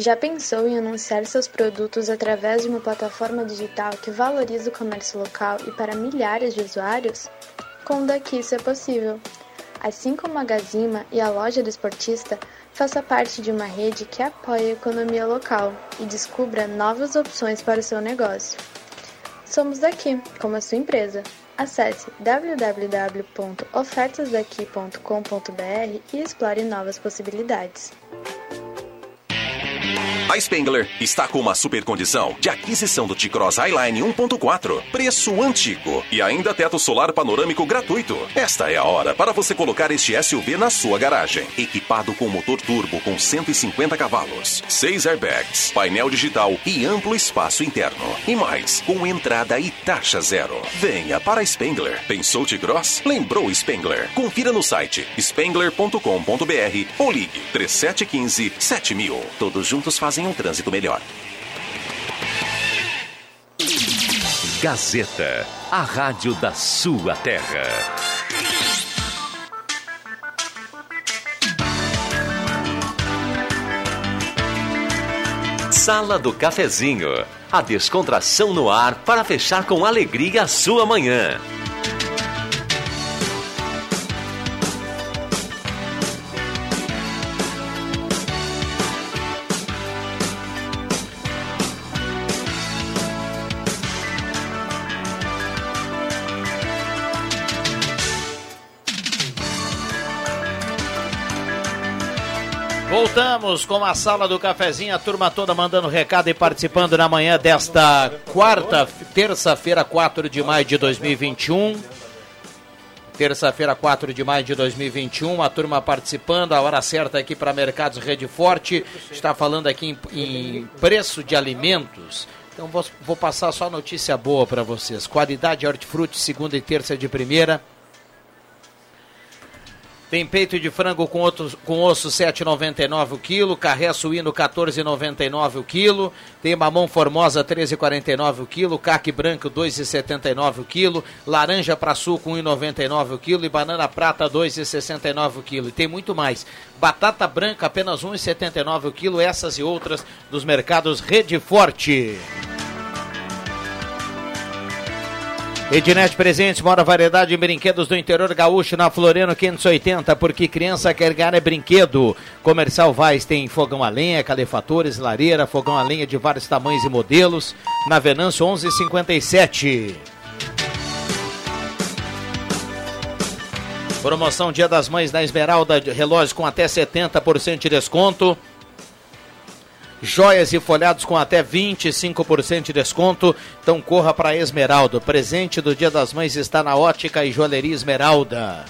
Speaker 22: Já pensou em anunciar seus produtos através de uma plataforma digital que valoriza o comércio local e para milhares de usuários? Com o Daqui isso é possível. Assim como a Gazima e a loja do esportista, faça parte de uma rede que apoia a economia local e descubra novas opções para o seu negócio. Somos daqui, como a sua empresa. Acesse www.ofertasdaqui.com.br e explore novas possibilidades.
Speaker 15: A Spengler está com uma super condição de aquisição do T-Cross Highline 1.4, preço antigo e ainda teto solar panorâmico gratuito. Esta é a hora para você colocar este SUV na sua garagem, equipado com motor turbo com 150 cavalos, 6 airbags, painel digital e amplo espaço interno. E mais, com entrada e taxa zero. Venha para a Spengler. Pensou T-Cross? Lembrou Spengler. Confira no site spengler.com.br ou ligue 3715 7000. Todos juntos fazem um trânsito melhor.
Speaker 2: Gazeta, a rádio da sua terra.
Speaker 14: Sala do Cafezinho. A descontração no ar para fechar com alegria a sua manhã.
Speaker 1: Voltamos com a sala do cafezinho, a turma toda mandando recado e participando na manhã desta quarta, terça-feira, 4 de maio de 2021. Terça-feira, 4 de maio de 2021, a turma participando, a hora certa aqui para Mercados Rede Forte. Está falando aqui em, em preço de alimentos. Então vou, vou passar só notícia boa para vocês. Qualidade hortifruti, segunda e terça de primeira. Tem peito de frango com, outros, com osso 7,99 o quilo, carré suíno 14,99 o quilo, tem mamão formosa 13,49 o quilo, caque branco 2,79 o quilo, laranja para suco 1,99 o quilo e banana prata 2,69 o quilo. E tem muito mais. Batata branca apenas 1,79 o quilo, essas e outras dos mercados Rede Forte. Ednet Presentes, mora variedade de brinquedos do interior gaúcho na Floriano 580, porque criança quer ganhar é brinquedo. Comercial Vaz tem fogão a lenha, calefatores, lareira, fogão a lenha de vários tamanhos e modelos. Na Venâncio 1157. Promoção Dia das Mães da Esmeralda, relógio com até 70% de desconto. Joias e folhados com até 25% de desconto. Então corra para Esmeralda. O presente do Dia das Mães está na Ótica e Joalheria Esmeralda.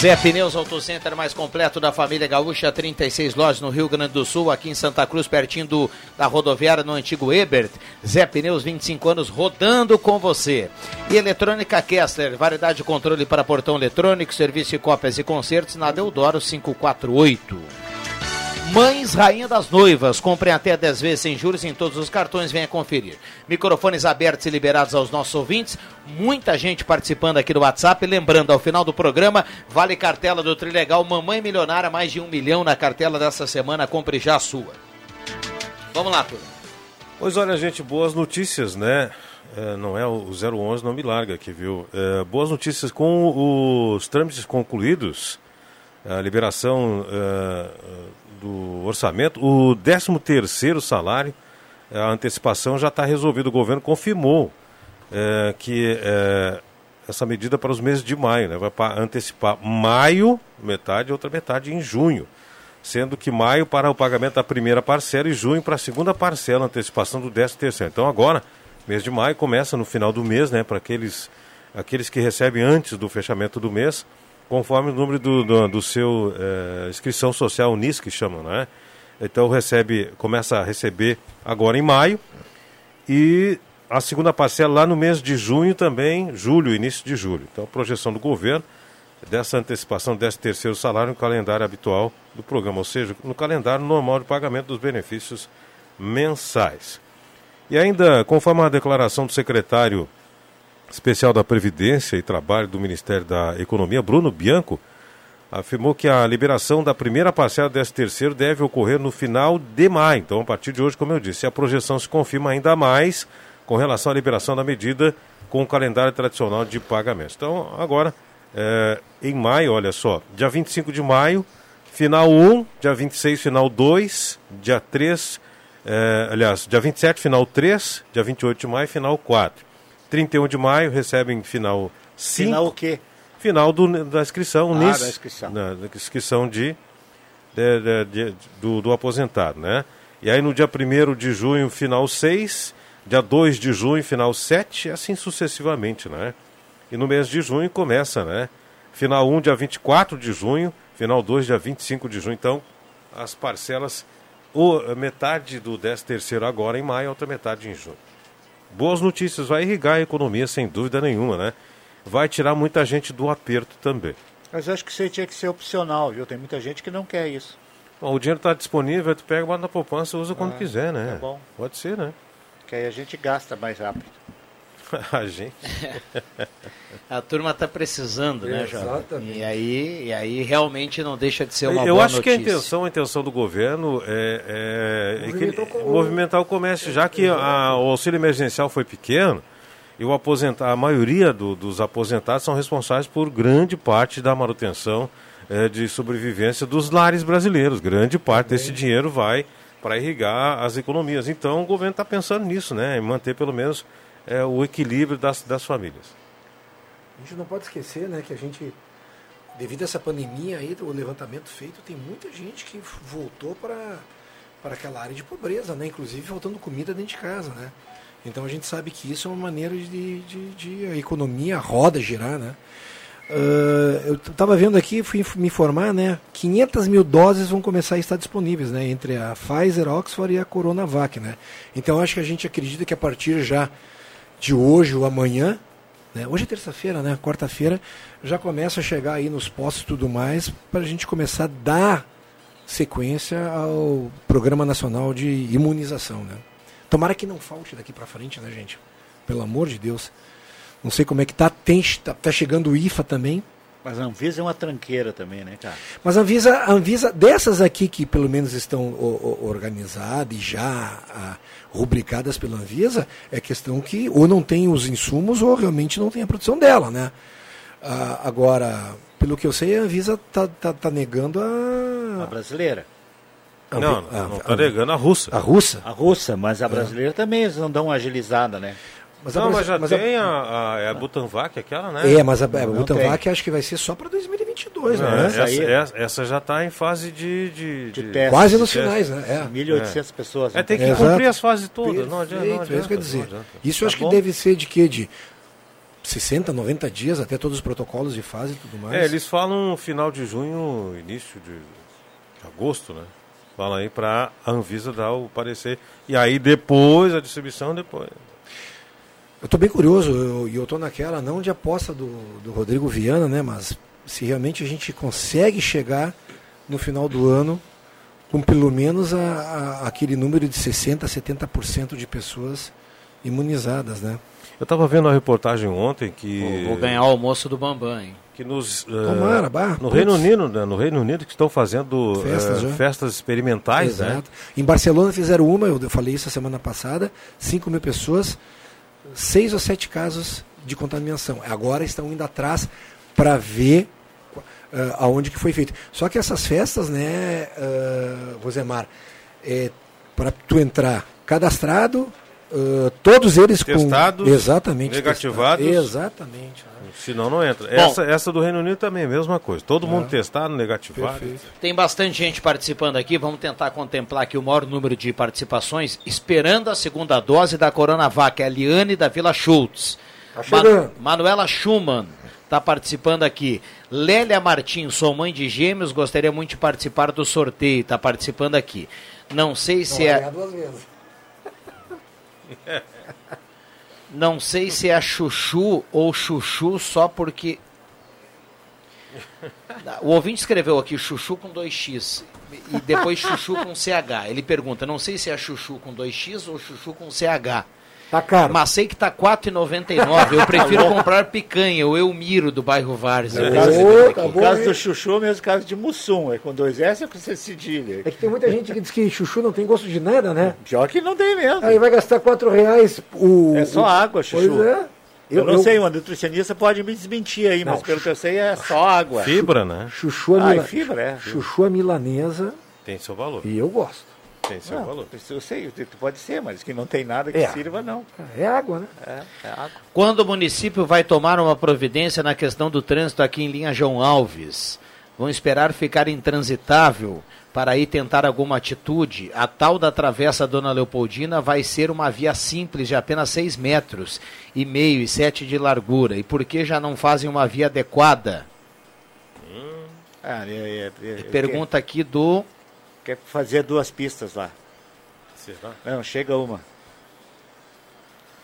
Speaker 1: Zé Pneus Auto Center mais completo da família Gaúcha, 36 lojas no Rio Grande do Sul, aqui em Santa Cruz, pertinho do, da rodoviária no antigo Ebert. Zé Pneus, 25 anos, rodando com você. E Eletrônica Kessler, variedade de controle para portão eletrônico, serviço de cópias e concertos na Deodoro 548. Mães Rainha das Noivas. Comprem até 10 vezes sem juros em todos os cartões. Venha conferir. Microfones abertos e liberados aos nossos ouvintes. Muita gente participando aqui do WhatsApp. Lembrando, ao final do programa, vale cartela do Trilegal. Mamãe Milionária, mais de um milhão na cartela dessa semana. Compre já a sua. Vamos lá, turma.
Speaker 5: Pois olha, gente, boas notícias, né? É, não é o 011, não me larga aqui, viu? É, boas notícias com os trâmites concluídos. A liberação uh, do orçamento, o 13 terceiro salário, a antecipação já está resolvida. O governo confirmou é, que é, essa medida para os meses de maio, né, vai para antecipar maio, metade, outra metade em junho. Sendo que maio para o pagamento da primeira parcela e junho para a segunda parcela, antecipação do 13 terceiro. Então agora, mês de maio começa no final do mês, né, para aqueles, aqueles que recebem antes do fechamento do mês, conforme o número do, do, do seu é, inscrição social NIS, que chamam, né? Então recebe, começa a receber agora em maio e a segunda parcela lá no mês de junho também, julho, início de julho. Então a projeção do governo dessa antecipação desse terceiro salário no calendário habitual do programa, ou seja, no calendário normal de pagamento dos benefícios mensais. E ainda, conforme a declaração do secretário especial da Previdência e Trabalho do Ministério da Economia, Bruno Bianco, afirmou que a liberação da primeira parcela desse terceiro deve ocorrer no final de maio. Então, a partir de hoje, como eu disse, a projeção se confirma ainda mais com relação à liberação da medida com o calendário tradicional de pagamentos. Então, agora, é, em maio, olha só, dia 25 de maio, final 1, dia 26, final 2, dia 3, é, aliás, dia 27, final 3, dia 28 de maio, final 4. 31 de maio recebem final 5.
Speaker 4: Final o quê?
Speaker 5: Final do, da inscrição,
Speaker 4: ah,
Speaker 5: NIS,
Speaker 4: da inscrição.
Speaker 5: Na, da inscrição de, de, de, de, do, do aposentado, né? E aí no dia 1 de junho, final 6, dia 2 de junho, final 7, assim sucessivamente, né? E no mês de junho começa, né? Final 1, dia 24 de junho, final 2, dia 25 de junho. Então, as parcelas, o, metade do 13 terceiro agora em maio, outra metade em junho boas notícias, vai irrigar a economia sem dúvida nenhuma, né? Vai tirar muita gente do aperto também.
Speaker 4: Mas acho que isso aí tinha que ser opcional, viu? Tem muita gente que não quer isso.
Speaker 5: Bom, o dinheiro está disponível, tu pega, bota na poupança, usa quando ah, quiser, né?
Speaker 4: É bom.
Speaker 5: Pode ser, né?
Speaker 4: Que aí a gente gasta mais rápido. <laughs>
Speaker 5: a gente. <laughs>
Speaker 1: a turma está precisando, né, Jorge? Exatamente. E aí, e aí realmente não deixa de ser uma
Speaker 5: Eu
Speaker 1: boa
Speaker 5: acho
Speaker 1: notícia.
Speaker 5: que a intenção, a intenção do governo é, é, é que, movimentar o comércio, já que a, o auxílio emergencial foi pequeno, e o aposentar, a maioria do, dos aposentados são responsáveis por grande parte da manutenção é, de sobrevivência dos lares brasileiros. Grande parte desse dinheiro vai para irrigar as economias. Então o governo está pensando nisso, né? Em manter pelo menos é, o equilíbrio das, das famílias.
Speaker 3: A gente não pode esquecer, né, que a gente, devido a essa pandemia aí, o levantamento feito, tem muita gente que voltou para para aquela área de pobreza, né? Inclusive faltando comida dentro de casa, né? Então a gente sabe que isso é uma maneira de, de, de a economia, a roda girar, né? Uh, eu estava vendo aqui, fui me informar, né? 500 mil doses vão começar a estar disponíveis, né? Entre a Pfizer, Oxford e a Coronavac, né? Então acho que a gente acredita que a partir já de hoje ou amanhã, né? Hoje é terça-feira, né? Quarta-feira já começa a chegar aí nos postos e tudo mais para a gente começar a dar sequência ao Programa Nacional de Imunização, né? Tomara que não falte daqui para frente, né, gente? Pelo amor de Deus. Não sei como é que tá. Tem, tá, tá chegando o IFA também.
Speaker 4: Mas a Anvisa é uma tranqueira também, né, cara?
Speaker 3: Mas a Anvisa, a Anvisa dessas aqui que pelo menos estão o, o, organizadas e já a, rubricadas pela Anvisa, é questão que ou não tem os insumos ou realmente não tem a produção dela, né? Ah, agora, pelo que eu sei, a Anvisa tá, tá, tá negando a...
Speaker 4: A brasileira.
Speaker 5: A, não, não, está negando a russa.
Speaker 3: A russa?
Speaker 4: A russa, mas a brasileira é. também eles não dão uma agilizada, né?
Speaker 5: Mas não, mas já mas tem a, a, a, é a Butanvac, aquela, né?
Speaker 3: É, mas a, a Butanvac acho que vai ser só para 2022, não, né?
Speaker 5: Essa, aí, essa, essa, já está em fase de, de,
Speaker 3: de, de teste. Quase nos finais, né?
Speaker 4: É. 1.800 é. pessoas.
Speaker 5: É, tem que é, cumprir as fases todas. Perfeito, não adianta, não adianta,
Speaker 3: é isso que eu dizer. Isso eu acho tá que deve ser de quê? De 60, 90 dias, até todos os protocolos de fase e tudo mais.
Speaker 5: É, eles falam final de junho, início de agosto, né? Fala aí para a Anvisa dar o parecer. E aí depois a distribuição, depois.
Speaker 3: Eu estou bem curioso, e eu estou naquela, não de aposta do, do Rodrigo Viana, né? Mas se realmente a gente consegue chegar no final do ano com pelo menos a, a, aquele número de 60%, 70% de pessoas imunizadas, né?
Speaker 5: Eu estava vendo a reportagem ontem que.
Speaker 1: Vou, vou ganhar o almoço do Bambam, hein?
Speaker 5: Que nos. Tomara, uh, bah, no Reino Unido, né, no Reino Unido, que estão fazendo festas, uh, festas experimentais, né? Exato.
Speaker 3: né? Em Barcelona fizeram uma, eu falei isso a semana passada, 5 mil pessoas seis ou sete casos de contaminação. Agora estão indo atrás para ver uh, aonde que foi feito. Só que essas festas, né, uh, Rosemar, é, para tu entrar cadastrado, uh, todos eles
Speaker 5: Testados,
Speaker 3: com exatamente
Speaker 5: negativados,
Speaker 3: testado. exatamente.
Speaker 5: Senão não entra. Bom, essa, essa do Reino Unido também, mesma coisa. Todo é. mundo testado, negativado. Perfeito.
Speaker 1: Tem bastante gente participando aqui. Vamos tentar contemplar aqui o maior número de participações, esperando a segunda dose da Coronavac. A Liane da Vila Schultz. Tá Man Manuela Schumann está participando aqui. Lélia Martins, sou mãe de gêmeos, gostaria muito de participar do sorteio. Está participando aqui. Não sei se não é. Duas vezes. <laughs> Não sei se é chuchu ou chuchu só porque. O ouvinte escreveu aqui chuchu com 2x e depois chuchu com CH. Ele pergunta: não sei se é chuchu com 2x ou chuchu com CH.
Speaker 3: Tá caro.
Speaker 1: Mas sei que tá 4,99. Eu <laughs> prefiro comprar picanha, o Elmiro do bairro Várzea.
Speaker 4: No caso, tá bom, caso do chuchu, é mesmo caso de Mussum. É com dois S ou com C cedilha.
Speaker 3: É que tem muita gente que diz que chuchu não tem gosto de nada, né?
Speaker 4: Pior que não tem mesmo.
Speaker 3: Aí vai gastar 4 reais o.
Speaker 4: É só água, chuchu. Pois é. Eu, eu não eu... sei, uma nutricionista pode me desmentir aí, não, mas pelo que eu sei é só água.
Speaker 5: Fibra, né?
Speaker 3: Chuchu a, mila... ah, fibra, é. Chuchu a milanesa.
Speaker 5: Tem seu valor.
Speaker 3: E eu gosto.
Speaker 5: Tem seu não, valor.
Speaker 4: Eu sei, pode ser, mas que não tem nada que é. sirva, não.
Speaker 3: É água, né?
Speaker 4: É, é água.
Speaker 1: Quando o município vai tomar uma providência na questão do trânsito aqui em linha João Alves? Vão esperar ficar intransitável para aí tentar alguma atitude? A tal da travessa Dona Leopoldina vai ser uma via simples de apenas 6 metros e meio e 7 de largura. E por que já não fazem uma via adequada? Hum. Ah, é, é, é, Pergunta aqui do
Speaker 4: quer fazer duas pistas lá. Será? Não, chega uma.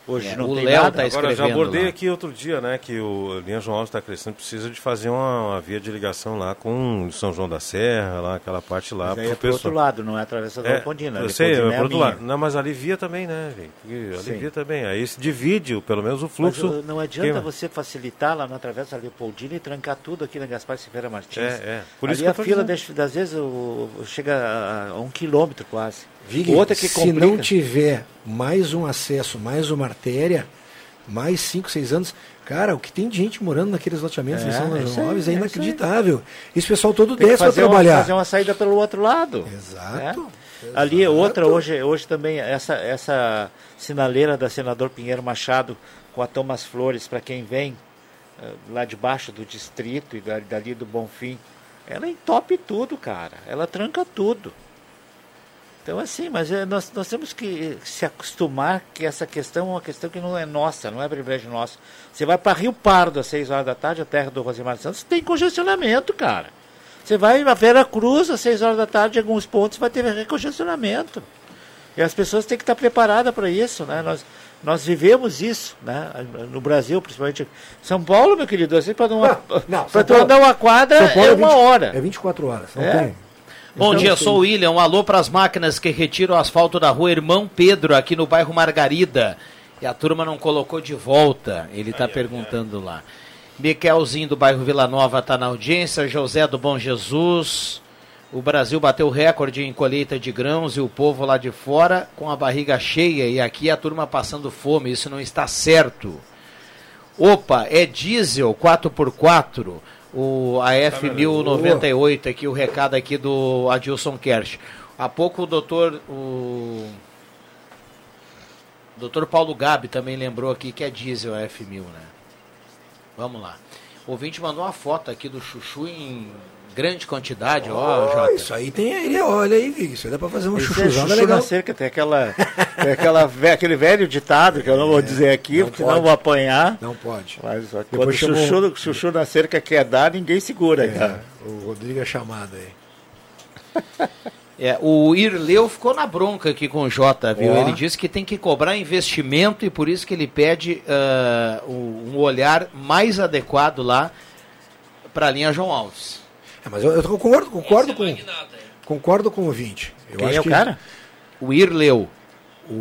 Speaker 4: Hoje
Speaker 1: É,
Speaker 4: não
Speaker 1: o
Speaker 4: tem
Speaker 1: Léo
Speaker 4: nada.
Speaker 1: tá
Speaker 5: Agora, já abordei
Speaker 1: lá.
Speaker 5: aqui outro dia, né, que o Linha João Alves está crescendo, precisa de fazer uma, uma via de ligação lá com São João da Serra, lá, aquela parte lá.
Speaker 4: Mas aí
Speaker 5: pro
Speaker 4: é pro outro lado, não é através da Leopoldina.
Speaker 5: Eu sei, é
Speaker 4: Leopoldina
Speaker 5: pro
Speaker 4: é a
Speaker 5: outro
Speaker 4: minha.
Speaker 5: lado. Não, mas alivia também, né, gente? Porque
Speaker 4: Sim.
Speaker 5: Alivia também. Aí se divide, pelo menos, o
Speaker 4: Mas
Speaker 5: fluxo.
Speaker 4: uh, não adianta
Speaker 5: queima.
Speaker 4: você facilitar lá na Travessa Leopoldina e trancar tudo aqui na Gaspar Silveira Martins.
Speaker 5: É, é. Por
Speaker 4: Ali
Speaker 5: isso que eu
Speaker 4: a fila, das vezes, o- chega a, a um quilômetro quase.
Speaker 3: Vig,
Speaker 4: Outra que
Speaker 3: se
Speaker 4: complica.
Speaker 3: não tiver mais um acesso, mais uma artéria, mais 5, 6 anos, cara, o que tem de gente morando naqueles loteamentos
Speaker 4: É,
Speaker 3: em São
Speaker 4: é isso aí,
Speaker 3: Imóveis é
Speaker 4: é isso
Speaker 3: inacreditável. Esse pessoal todo
Speaker 4: Tem
Speaker 3: desce para
Speaker 4: fazer uma,
Speaker 3: trabalhar.
Speaker 4: fazer uma saída pelo outro lado.
Speaker 3: Exato.
Speaker 4: Ali outra hoje, hoje também essa essa sinaleira da senador Pinheiro Machado com a Thomas Flores para quem vem eh, lá de baixo do distrito e da- dali do Bonfim, ela entope tudo, cara. Ela tranca tudo. Então assim, mas eh, nós, nós temos que se acostumar que essa questão é uma questão que não é nossa, não é privilégio nosso. Você vai para Rio Pardo às 6 horas da tarde, a terra do Rosemar Santos, tem congestionamento, cara. Você vai a Vera Cruz às 6 horas da tarde, em alguns pontos vai ter congestionamento. E as pessoas têm que estar preparadas para isso, né? Nós, nós vivemos isso, né? No Brasil, principalmente. São Paulo, meu querido, assim, para uma,
Speaker 3: Não, São
Speaker 4: tu
Speaker 3: Paulo-
Speaker 4: andar uma quadra
Speaker 3: São Paulo
Speaker 4: é uma
Speaker 3: 20
Speaker 4: hora.
Speaker 3: É 24 horas. Não
Speaker 4: É.
Speaker 3: tem.
Speaker 1: Bom
Speaker 3: Então,
Speaker 1: dia,
Speaker 3: assim,
Speaker 1: sou o William. Um alô para as máquinas que retiram o asfalto da rua Irmão Pedro, aqui no bairro Margarida. E a turma não colocou de volta. Ele está perguntando lá. Miquelzinho do bairro Vila Nova está na audiência. José do Bom Jesus. O Brasil bateu recorde em colheita de grãos e o povo lá de fora com a barriga cheia. E aqui a turma passando fome. Isso não está certo. Opa, é diesel 4x4, o AF 1098, aqui o recado aqui do Adilson Kersh. Há pouco o doutor, o doutor Paulo Gabi também lembrou aqui que é diesel AF 1000, né? Vamos lá. O ouvinte mandou uma foto aqui do chuchu em grande quantidade, ó,
Speaker 3: Ó,
Speaker 1: Jota.
Speaker 3: isso aí tem aí, olha aí, isso aí dá pra fazer um
Speaker 4: Esse é
Speaker 3: chuchuzão, é
Speaker 4: chuchu
Speaker 3: legal.
Speaker 4: na cerca, tem aquela, tem aquela aquele velho ditado que eu não vou dizer aqui,
Speaker 3: não
Speaker 4: porque
Speaker 3: pode.
Speaker 4: não vou apanhar.
Speaker 3: Não pode.
Speaker 4: Mas ó, quando
Speaker 3: chamou-
Speaker 4: chuchu, chuchu na cerca quer dar, ninguém segura.
Speaker 3: É, o Rodrigo é chamado aí.
Speaker 1: É, o Irleu ficou na bronca aqui com o Jota, viu?
Speaker 3: Ó.
Speaker 1: Ele disse que tem que cobrar investimento e por isso que ele pede um um olhar mais adequado lá para a linha João Alves.
Speaker 3: É, mas eu, eu concordo, concordo com, concordo com o ouvinte. Eu
Speaker 4: Quem
Speaker 3: acho
Speaker 4: é o
Speaker 3: que
Speaker 4: cara?
Speaker 1: O Irleu.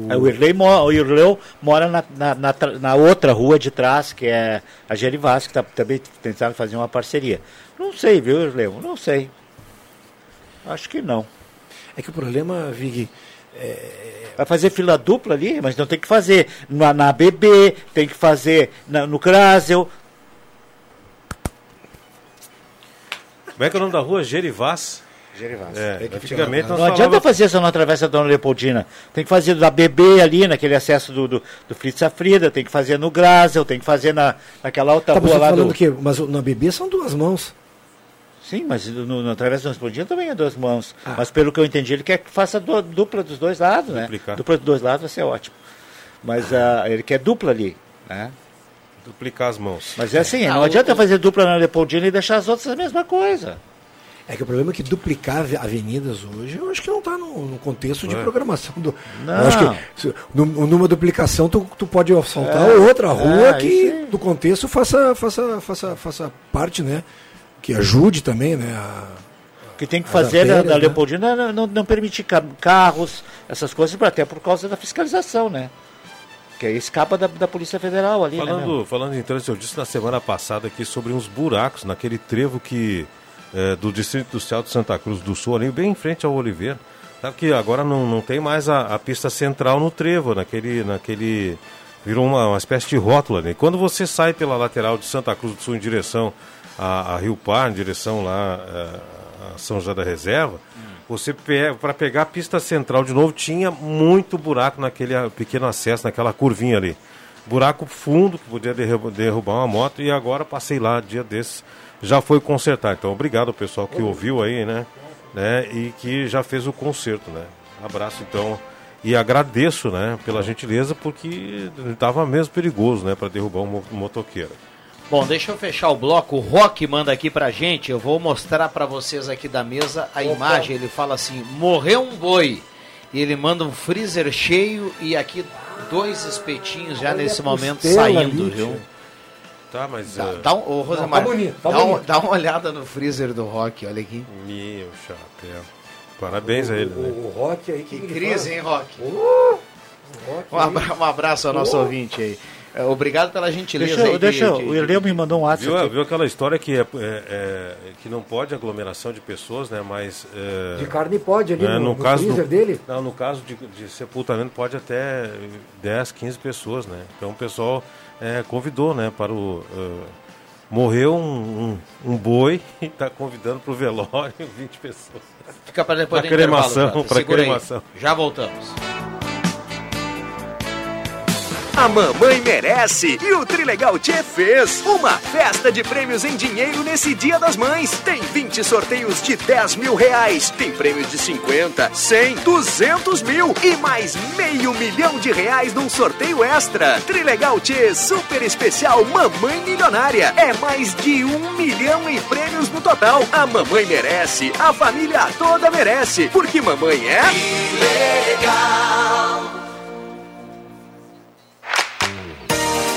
Speaker 4: É, O Irleu, mo- o Irleu mora na, na, na na outra rua de trás, que é a Gerivás, que tá, também tentaram fazer uma parceria. Não sei, viu, Irleu? Não sei. Acho que não.
Speaker 3: É que o problema, Vig,
Speaker 4: Vai fazer fila dupla ali, mas não tem que fazer na, na BB, tem que fazer na- no Krasel.
Speaker 5: Como é que é o nome da rua? Gerivás?
Speaker 4: Gerivás.
Speaker 5: É,
Speaker 4: É que
Speaker 5: antigamente
Speaker 4: Não
Speaker 5: nós
Speaker 4: adianta
Speaker 5: falava-
Speaker 4: fazer essa na Travessa Dona Leopoldina. Tem que fazer da BB ali, naquele acesso do, do, do Fritz Frida, tem que fazer no Grasel, tem que fazer na, naquela outra
Speaker 3: tá você
Speaker 4: rua lá
Speaker 3: falando
Speaker 4: do...
Speaker 3: que mas na BB são duas mãos.
Speaker 4: Sim, mas no, na Travessa Dona Leopoldina também é duas mãos.
Speaker 3: Ah.
Speaker 4: Mas pelo que eu entendi, ele quer que faça du- dupla dos dois lados, né?
Speaker 5: Duplicar.
Speaker 4: Dupla dos dois lados vai ser ótimo. Mas ah, ele quer dupla ali, né?
Speaker 5: Duplicar as mãos.
Speaker 4: Mas é assim,
Speaker 1: Ah,
Speaker 4: não
Speaker 1: o-
Speaker 4: adianta fazer dupla na Leopoldina e deixar as outras a mesma coisa.
Speaker 3: É que o problema é que duplicar ave- avenidas hoje, eu acho que não está no, no contexto de
Speaker 5: É.
Speaker 3: programação do.
Speaker 4: Não.
Speaker 3: Eu acho que numa duplicação tu, tu pode asfaltar
Speaker 4: É,
Speaker 3: outra rua
Speaker 4: é,
Speaker 3: que do contexto faça, faça, faça, faça parte, né? Que ajude também, né? A,
Speaker 4: O que tem que fazer na,
Speaker 3: artérias,
Speaker 4: na
Speaker 3: né?
Speaker 4: Leopoldina é não, não permitir ca- carros, essas coisas, até por causa da fiscalização, né? Que aí escapa da, da Polícia Federal ali, né? meu?
Speaker 5: Falando, falando em trânsito, eu disse na semana passada aqui sobre uns buracos naquele trevo que é, do Distrito Industrial de Santa Cruz do Sul, ali bem em frente ao Oliveira. Sabe que agora não, não tem mais a, a pista central no trevo, naquele. naquele virou uma, uma espécie de rótula. Né? Quando você sai pela lateral de Santa Cruz do Sul em direção a, a Rio Par, em direção lá é, a São José da Reserva, você para pegar a pista central de novo, tinha muito buraco naquele pequeno acesso, naquela curvinha ali. Buraco fundo que podia derrubar, uma moto e agora passei lá dia desses, já foi consertar. Então, obrigado ao pessoal que ouviu aí, né? né? E que já fez o conserto, né? Abraço então. E agradeço, né, pela gentileza, porque estava mesmo perigoso, né, para derrubar um mo- motoqueiro.
Speaker 1: Bom, deixa eu fechar o bloco. O Rock manda aqui pra gente. Eu vou mostrar pra vocês aqui da mesa a imagem. Ele fala assim: morreu um boi. E ele manda um freezer cheio e aqui dois espetinhos já Olha nesse momento saindo, ali, viu?
Speaker 5: Tá, mas.
Speaker 1: Dá, uh... dá um, ô, Rosemar, Não, tá bonito, tá dá, bonito. Um, dá uma olhada no freezer do Rock, olha aqui.
Speaker 5: Meu chapéu. Parabéns
Speaker 3: o,
Speaker 5: a ele, né?
Speaker 3: O, o Rock aí
Speaker 1: que. Que crise, hein, Rock? Uh, rock um, abra, um abraço ao nosso uh. ouvinte aí. É, obrigado pela gentileza.
Speaker 4: Deixa, aí deixa de, o Irleu me mandou um WhatsApp.
Speaker 5: Viu, viu aquela história que, é, é, é, que não pode aglomeração de pessoas, né? Mas. É,
Speaker 3: de carne pode ali,
Speaker 5: é,
Speaker 3: no, no, caso
Speaker 5: do,
Speaker 3: dele?
Speaker 5: Não, no caso de, de, sepultamento pode até 10, 15 pessoas, né? Então o pessoal é, convidou, né? Para o. Morreu um, um, um, boi <laughs> e está convidando para o velório <laughs> 20 pessoas.
Speaker 1: Fica para depois
Speaker 5: da cremação, para cremação.
Speaker 1: Já voltamos.
Speaker 2: A mamãe merece e o Trilegal Tchê fez uma festa de prêmios em dinheiro nesse Dia das Mães. Tem 20 sorteios de 10 mil reais, tem prêmios de 50, 100, 200 mil e mais meio milhão de reais num sorteio extra. Trilegal Tchê Super Especial Mamãe Milionária. É mais de um milhão em prêmios no total. A mamãe merece, a família toda merece, porque mamãe é.
Speaker 23: Legal.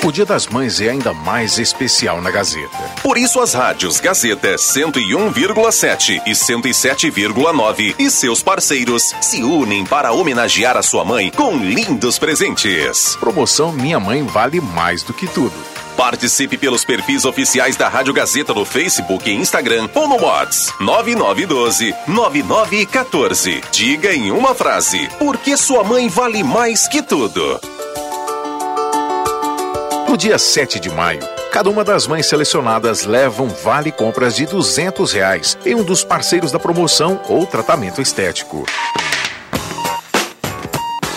Speaker 23: O Dia das Mães é ainda mais especial na Gazeta.
Speaker 15: Por isso as rádios Gazeta 101,7 e 107,9 e seus parceiros se unem para homenagear a sua mãe com lindos presentes.
Speaker 23: Promoção Minha Mãe Vale Mais do que Tudo.
Speaker 15: Participe pelos perfis oficiais da Rádio Gazeta no Facebook e Instagram ou no Whats 9912 9914. Diga em uma frase: por que sua mãe vale mais que tudo?
Speaker 23: No dia 7 de maio, cada uma das mães selecionadas leva um vale compras de 200 reais em um dos parceiros da promoção ou tratamento estético.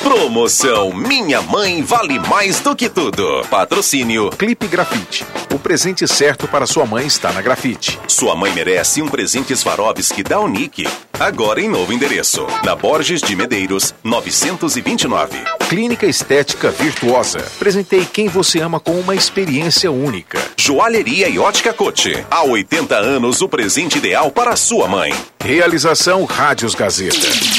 Speaker 15: Promoção Minha Mãe Vale Mais do que Tudo. Patrocínio
Speaker 23: Clipe Grafite. O presente certo para sua mãe está na Grafite.
Speaker 15: Sua mãe merece um presente Swarovski da Unique. Agora em novo endereço. Na Borges de Medeiros, 929.
Speaker 23: Clínica Estética Virtuosa. Presentei quem você ama com uma experiência única.
Speaker 15: Joalheria e Ótica Cote. Há 80 anos, o presente ideal para sua mãe.
Speaker 23: Realização Rádios Gazeta.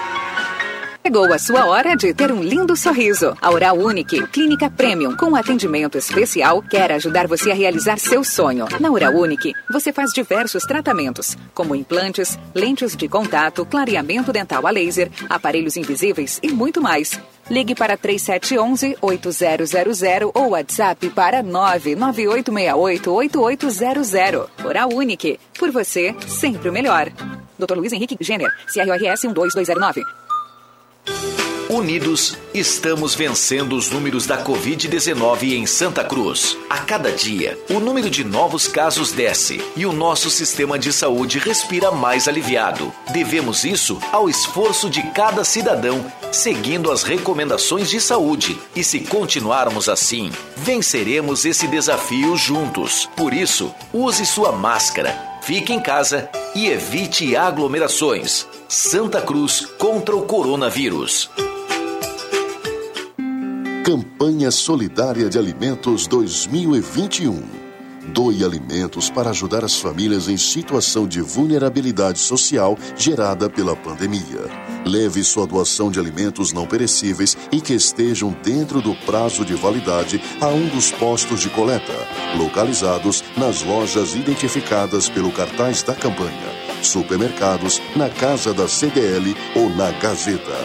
Speaker 24: Chegou a sua hora de ter um lindo sorriso. A Oral Unique, clínica premium com atendimento especial, quer ajudar você a realizar seu sonho. Na Oral Unique, você faz diversos tratamentos, como implantes, lentes de contato, clareamento dental a laser, aparelhos invisíveis e muito mais. Ligue para 3711-8000 ou WhatsApp para 99868-8800. Oral Unique, por você, sempre o melhor. Dr. Luiz Henrique Jenner, CRORS 12209.
Speaker 2: Unidos, estamos vencendo os números da Covid-19 em Santa Cruz. A cada dia, o número de novos casos desce e o nosso sistema de saúde respira mais aliviado. Devemos isso ao esforço de cada cidadão, seguindo as recomendações de saúde. E se continuarmos assim, venceremos esse desafio juntos. Por isso, use sua máscara, fique em casa e evite aglomerações. Santa Cruz contra o coronavírus.
Speaker 25: Campanha Solidária de Alimentos 2021. Doe alimentos para ajudar as famílias em situação de vulnerabilidade social gerada pela pandemia. Leve sua doação de alimentos não perecíveis e que estejam dentro do prazo de validade a um dos postos de coleta, localizados nas lojas identificadas pelo cartaz da campanha, supermercados, na casa da CDL ou na Gazeta.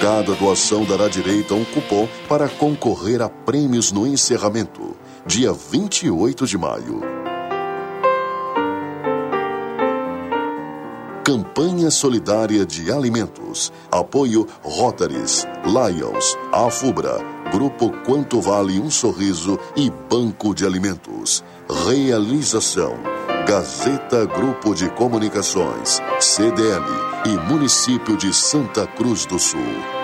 Speaker 25: Cada doação dará direito a um cupom para concorrer a prêmios no encerramento, dia 28 de maio. Campanha Solidária de Alimentos. Apoio Rotaries, Lions, Afubra, Grupo Quanto Vale um Sorriso e Banco de Alimentos. Realização. Gazeta Grupo de Comunicações, CDL e Município de Santa Cruz do Sul.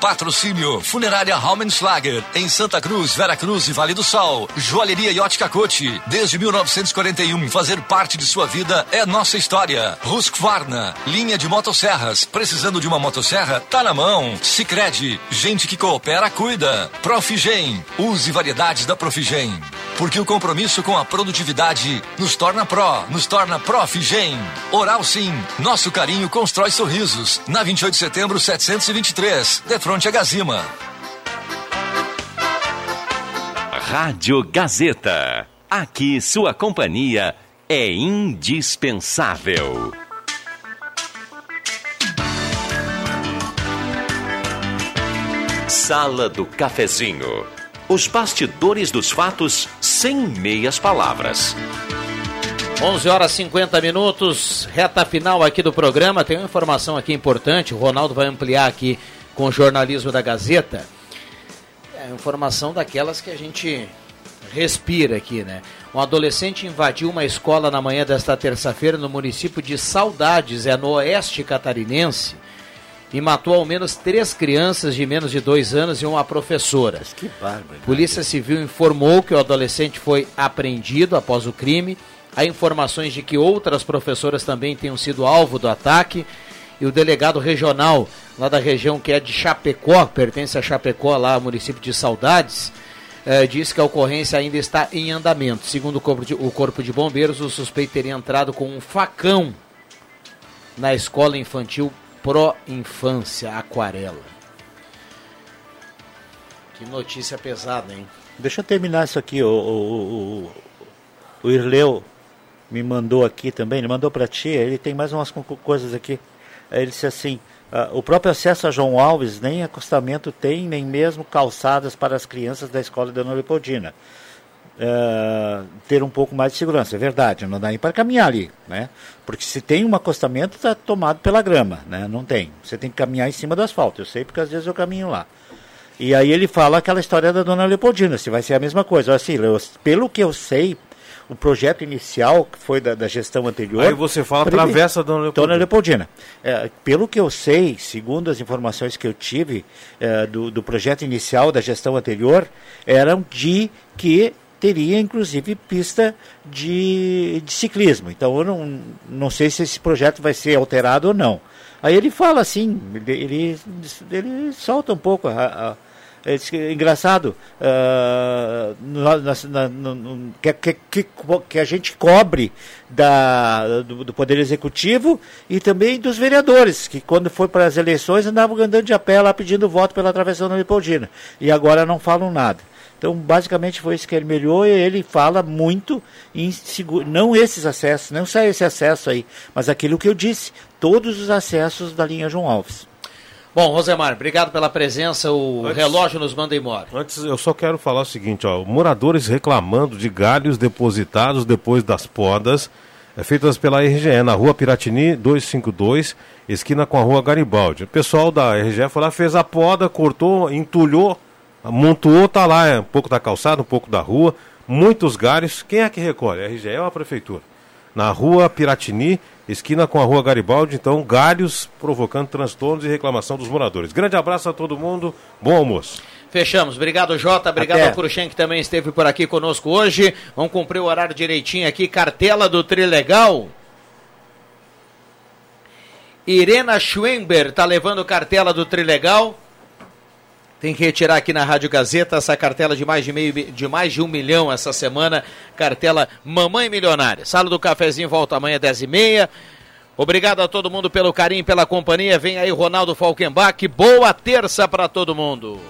Speaker 26: Patrocínio Funerária Raumenschlager, em Santa Cruz, Vera Cruz e Vale do Sol. Joalheria Yacht Cacote, desde 1941, fazer parte de sua vida é nossa história. Husqvarna, linha de motosserras, precisando de uma motosserra? Tá na mão. Sicredi, gente que coopera, cuida. Profigen, use variedades da Profigen. Porque o compromisso com a produtividade nos torna pró, nos torna Profigen. Oral Sim, nosso carinho constrói sorrisos. Na 28 de setembro, 723, de frente a Gazima.
Speaker 17: Rádio Gazeta. Aqui sua companhia é indispensável. Sala do Cafezinho. Os bastidores dos fatos sem meias palavras.
Speaker 1: 11 horas 50 minutos, reta final aqui do programa. Tem uma informação aqui importante, o Ronaldo vai ampliar aqui com o jornalismo da Gazeta. É informação daquelas que a gente respira aqui, né? Um adolescente invadiu uma escola na manhã desta terça-feira no município de Saudades, é no oeste catarinense, e matou ao menos três crianças de menos de dois anos e uma professora.
Speaker 4: Que bárbaro.
Speaker 1: Polícia Civil informou que o adolescente foi apreendido após o crime. Há informações de que outras professoras também tenham sido alvo do ataque. E o delegado regional lá da região que é de Chapecó, pertence a Chapecó, lá município de Saudades, eh, disse que a ocorrência ainda está em andamento. Segundo o corpo, de, o corpo de Bombeiros, o suspeito teria entrado com um facão na escola infantil Pro Infância Aquarela. Que notícia pesada, hein?
Speaker 4: Deixa eu terminar isso aqui. O, o, o, o Irleu me mandou aqui também, ele mandou para ti, ele tem mais umas coisas aqui. Ele disse assim: uh, o próprio acesso a João Alves nem acostamento tem, nem mesmo calçadas para as crianças da escola Dona Leopoldina. Uh, ter um pouco mais de segurança, é verdade, não dá nem para caminhar ali, né? Porque se tem um acostamento, está tomado pela grama, né? Não tem. Você tem que caminhar em cima do asfalto. Eu sei porque às vezes eu caminho lá. E aí ele fala aquela história da Dona Leopoldina, se vai ser a mesma coisa. Assim, eu, pelo que eu sei, o projeto inicial, que foi da, da gestão anterior.
Speaker 5: Aí você fala
Speaker 4: primeiro,
Speaker 5: travessa Dona Leopoldina.
Speaker 4: Dona Leopoldina. É, pelo que eu sei, segundo as informações que eu tive é, do, do projeto inicial da gestão anterior, eram de que teria inclusive pista de, de ciclismo. Então eu não, não sei se esse projeto vai ser alterado ou não. Aí ele fala assim, ele, ele solta um pouco a, a é engraçado uh, na, na, no, que, que, que, a gente cobre da, do, do, Poder Executivo e também dos vereadores, que quando foi para as eleições andavam andando de a pé lá pedindo voto pela travessão da Leopoldina. E agora não falam nada. Então, basicamente foi isso que ele melhorou e ele fala muito em não esses acessos, não só esse acesso aí, mas aquilo que eu disse, todos os acessos da linha João Alves.
Speaker 1: Bom, Rosemar, obrigado pela presença. O antes, relógio nos manda embora.
Speaker 5: Antes, eu só quero falar o seguinte: ó, moradores reclamando de galhos depositados depois das podas é, feitas pela RGE na rua Piratini 252, esquina com a rua Garibaldi. O pessoal da RGE foi lá, fez a poda, cortou, entulhou, montuou, tá lá, é, um pouco da calçada, um pouco da rua, muitos galhos. Quem é que recolhe? A RGE ou a prefeitura? Na rua Piratini esquina com a rua Garibaldi, então galhos provocando transtornos e reclamação dos moradores. Grande abraço a todo mundo, bom almoço.
Speaker 1: Fechamos. Obrigado, Jota. Obrigado Até. ao Cruxem, que também esteve por aqui conosco hoje. Vamos cumprir o horário direitinho aqui. Cartela do Trilegal. Irena Schwember está levando cartela do Trilegal. Tem que retirar aqui na Rádio Gazeta essa cartela de mais de, meio, de mais de um milhão essa semana. Cartela Mamãe Milionária. Sala do Cafezinho volta amanhã, 10h30. Obrigado a todo mundo pelo carinho, pela companhia. Vem aí Ronaldo Falkenbach. Boa terça para todo mundo.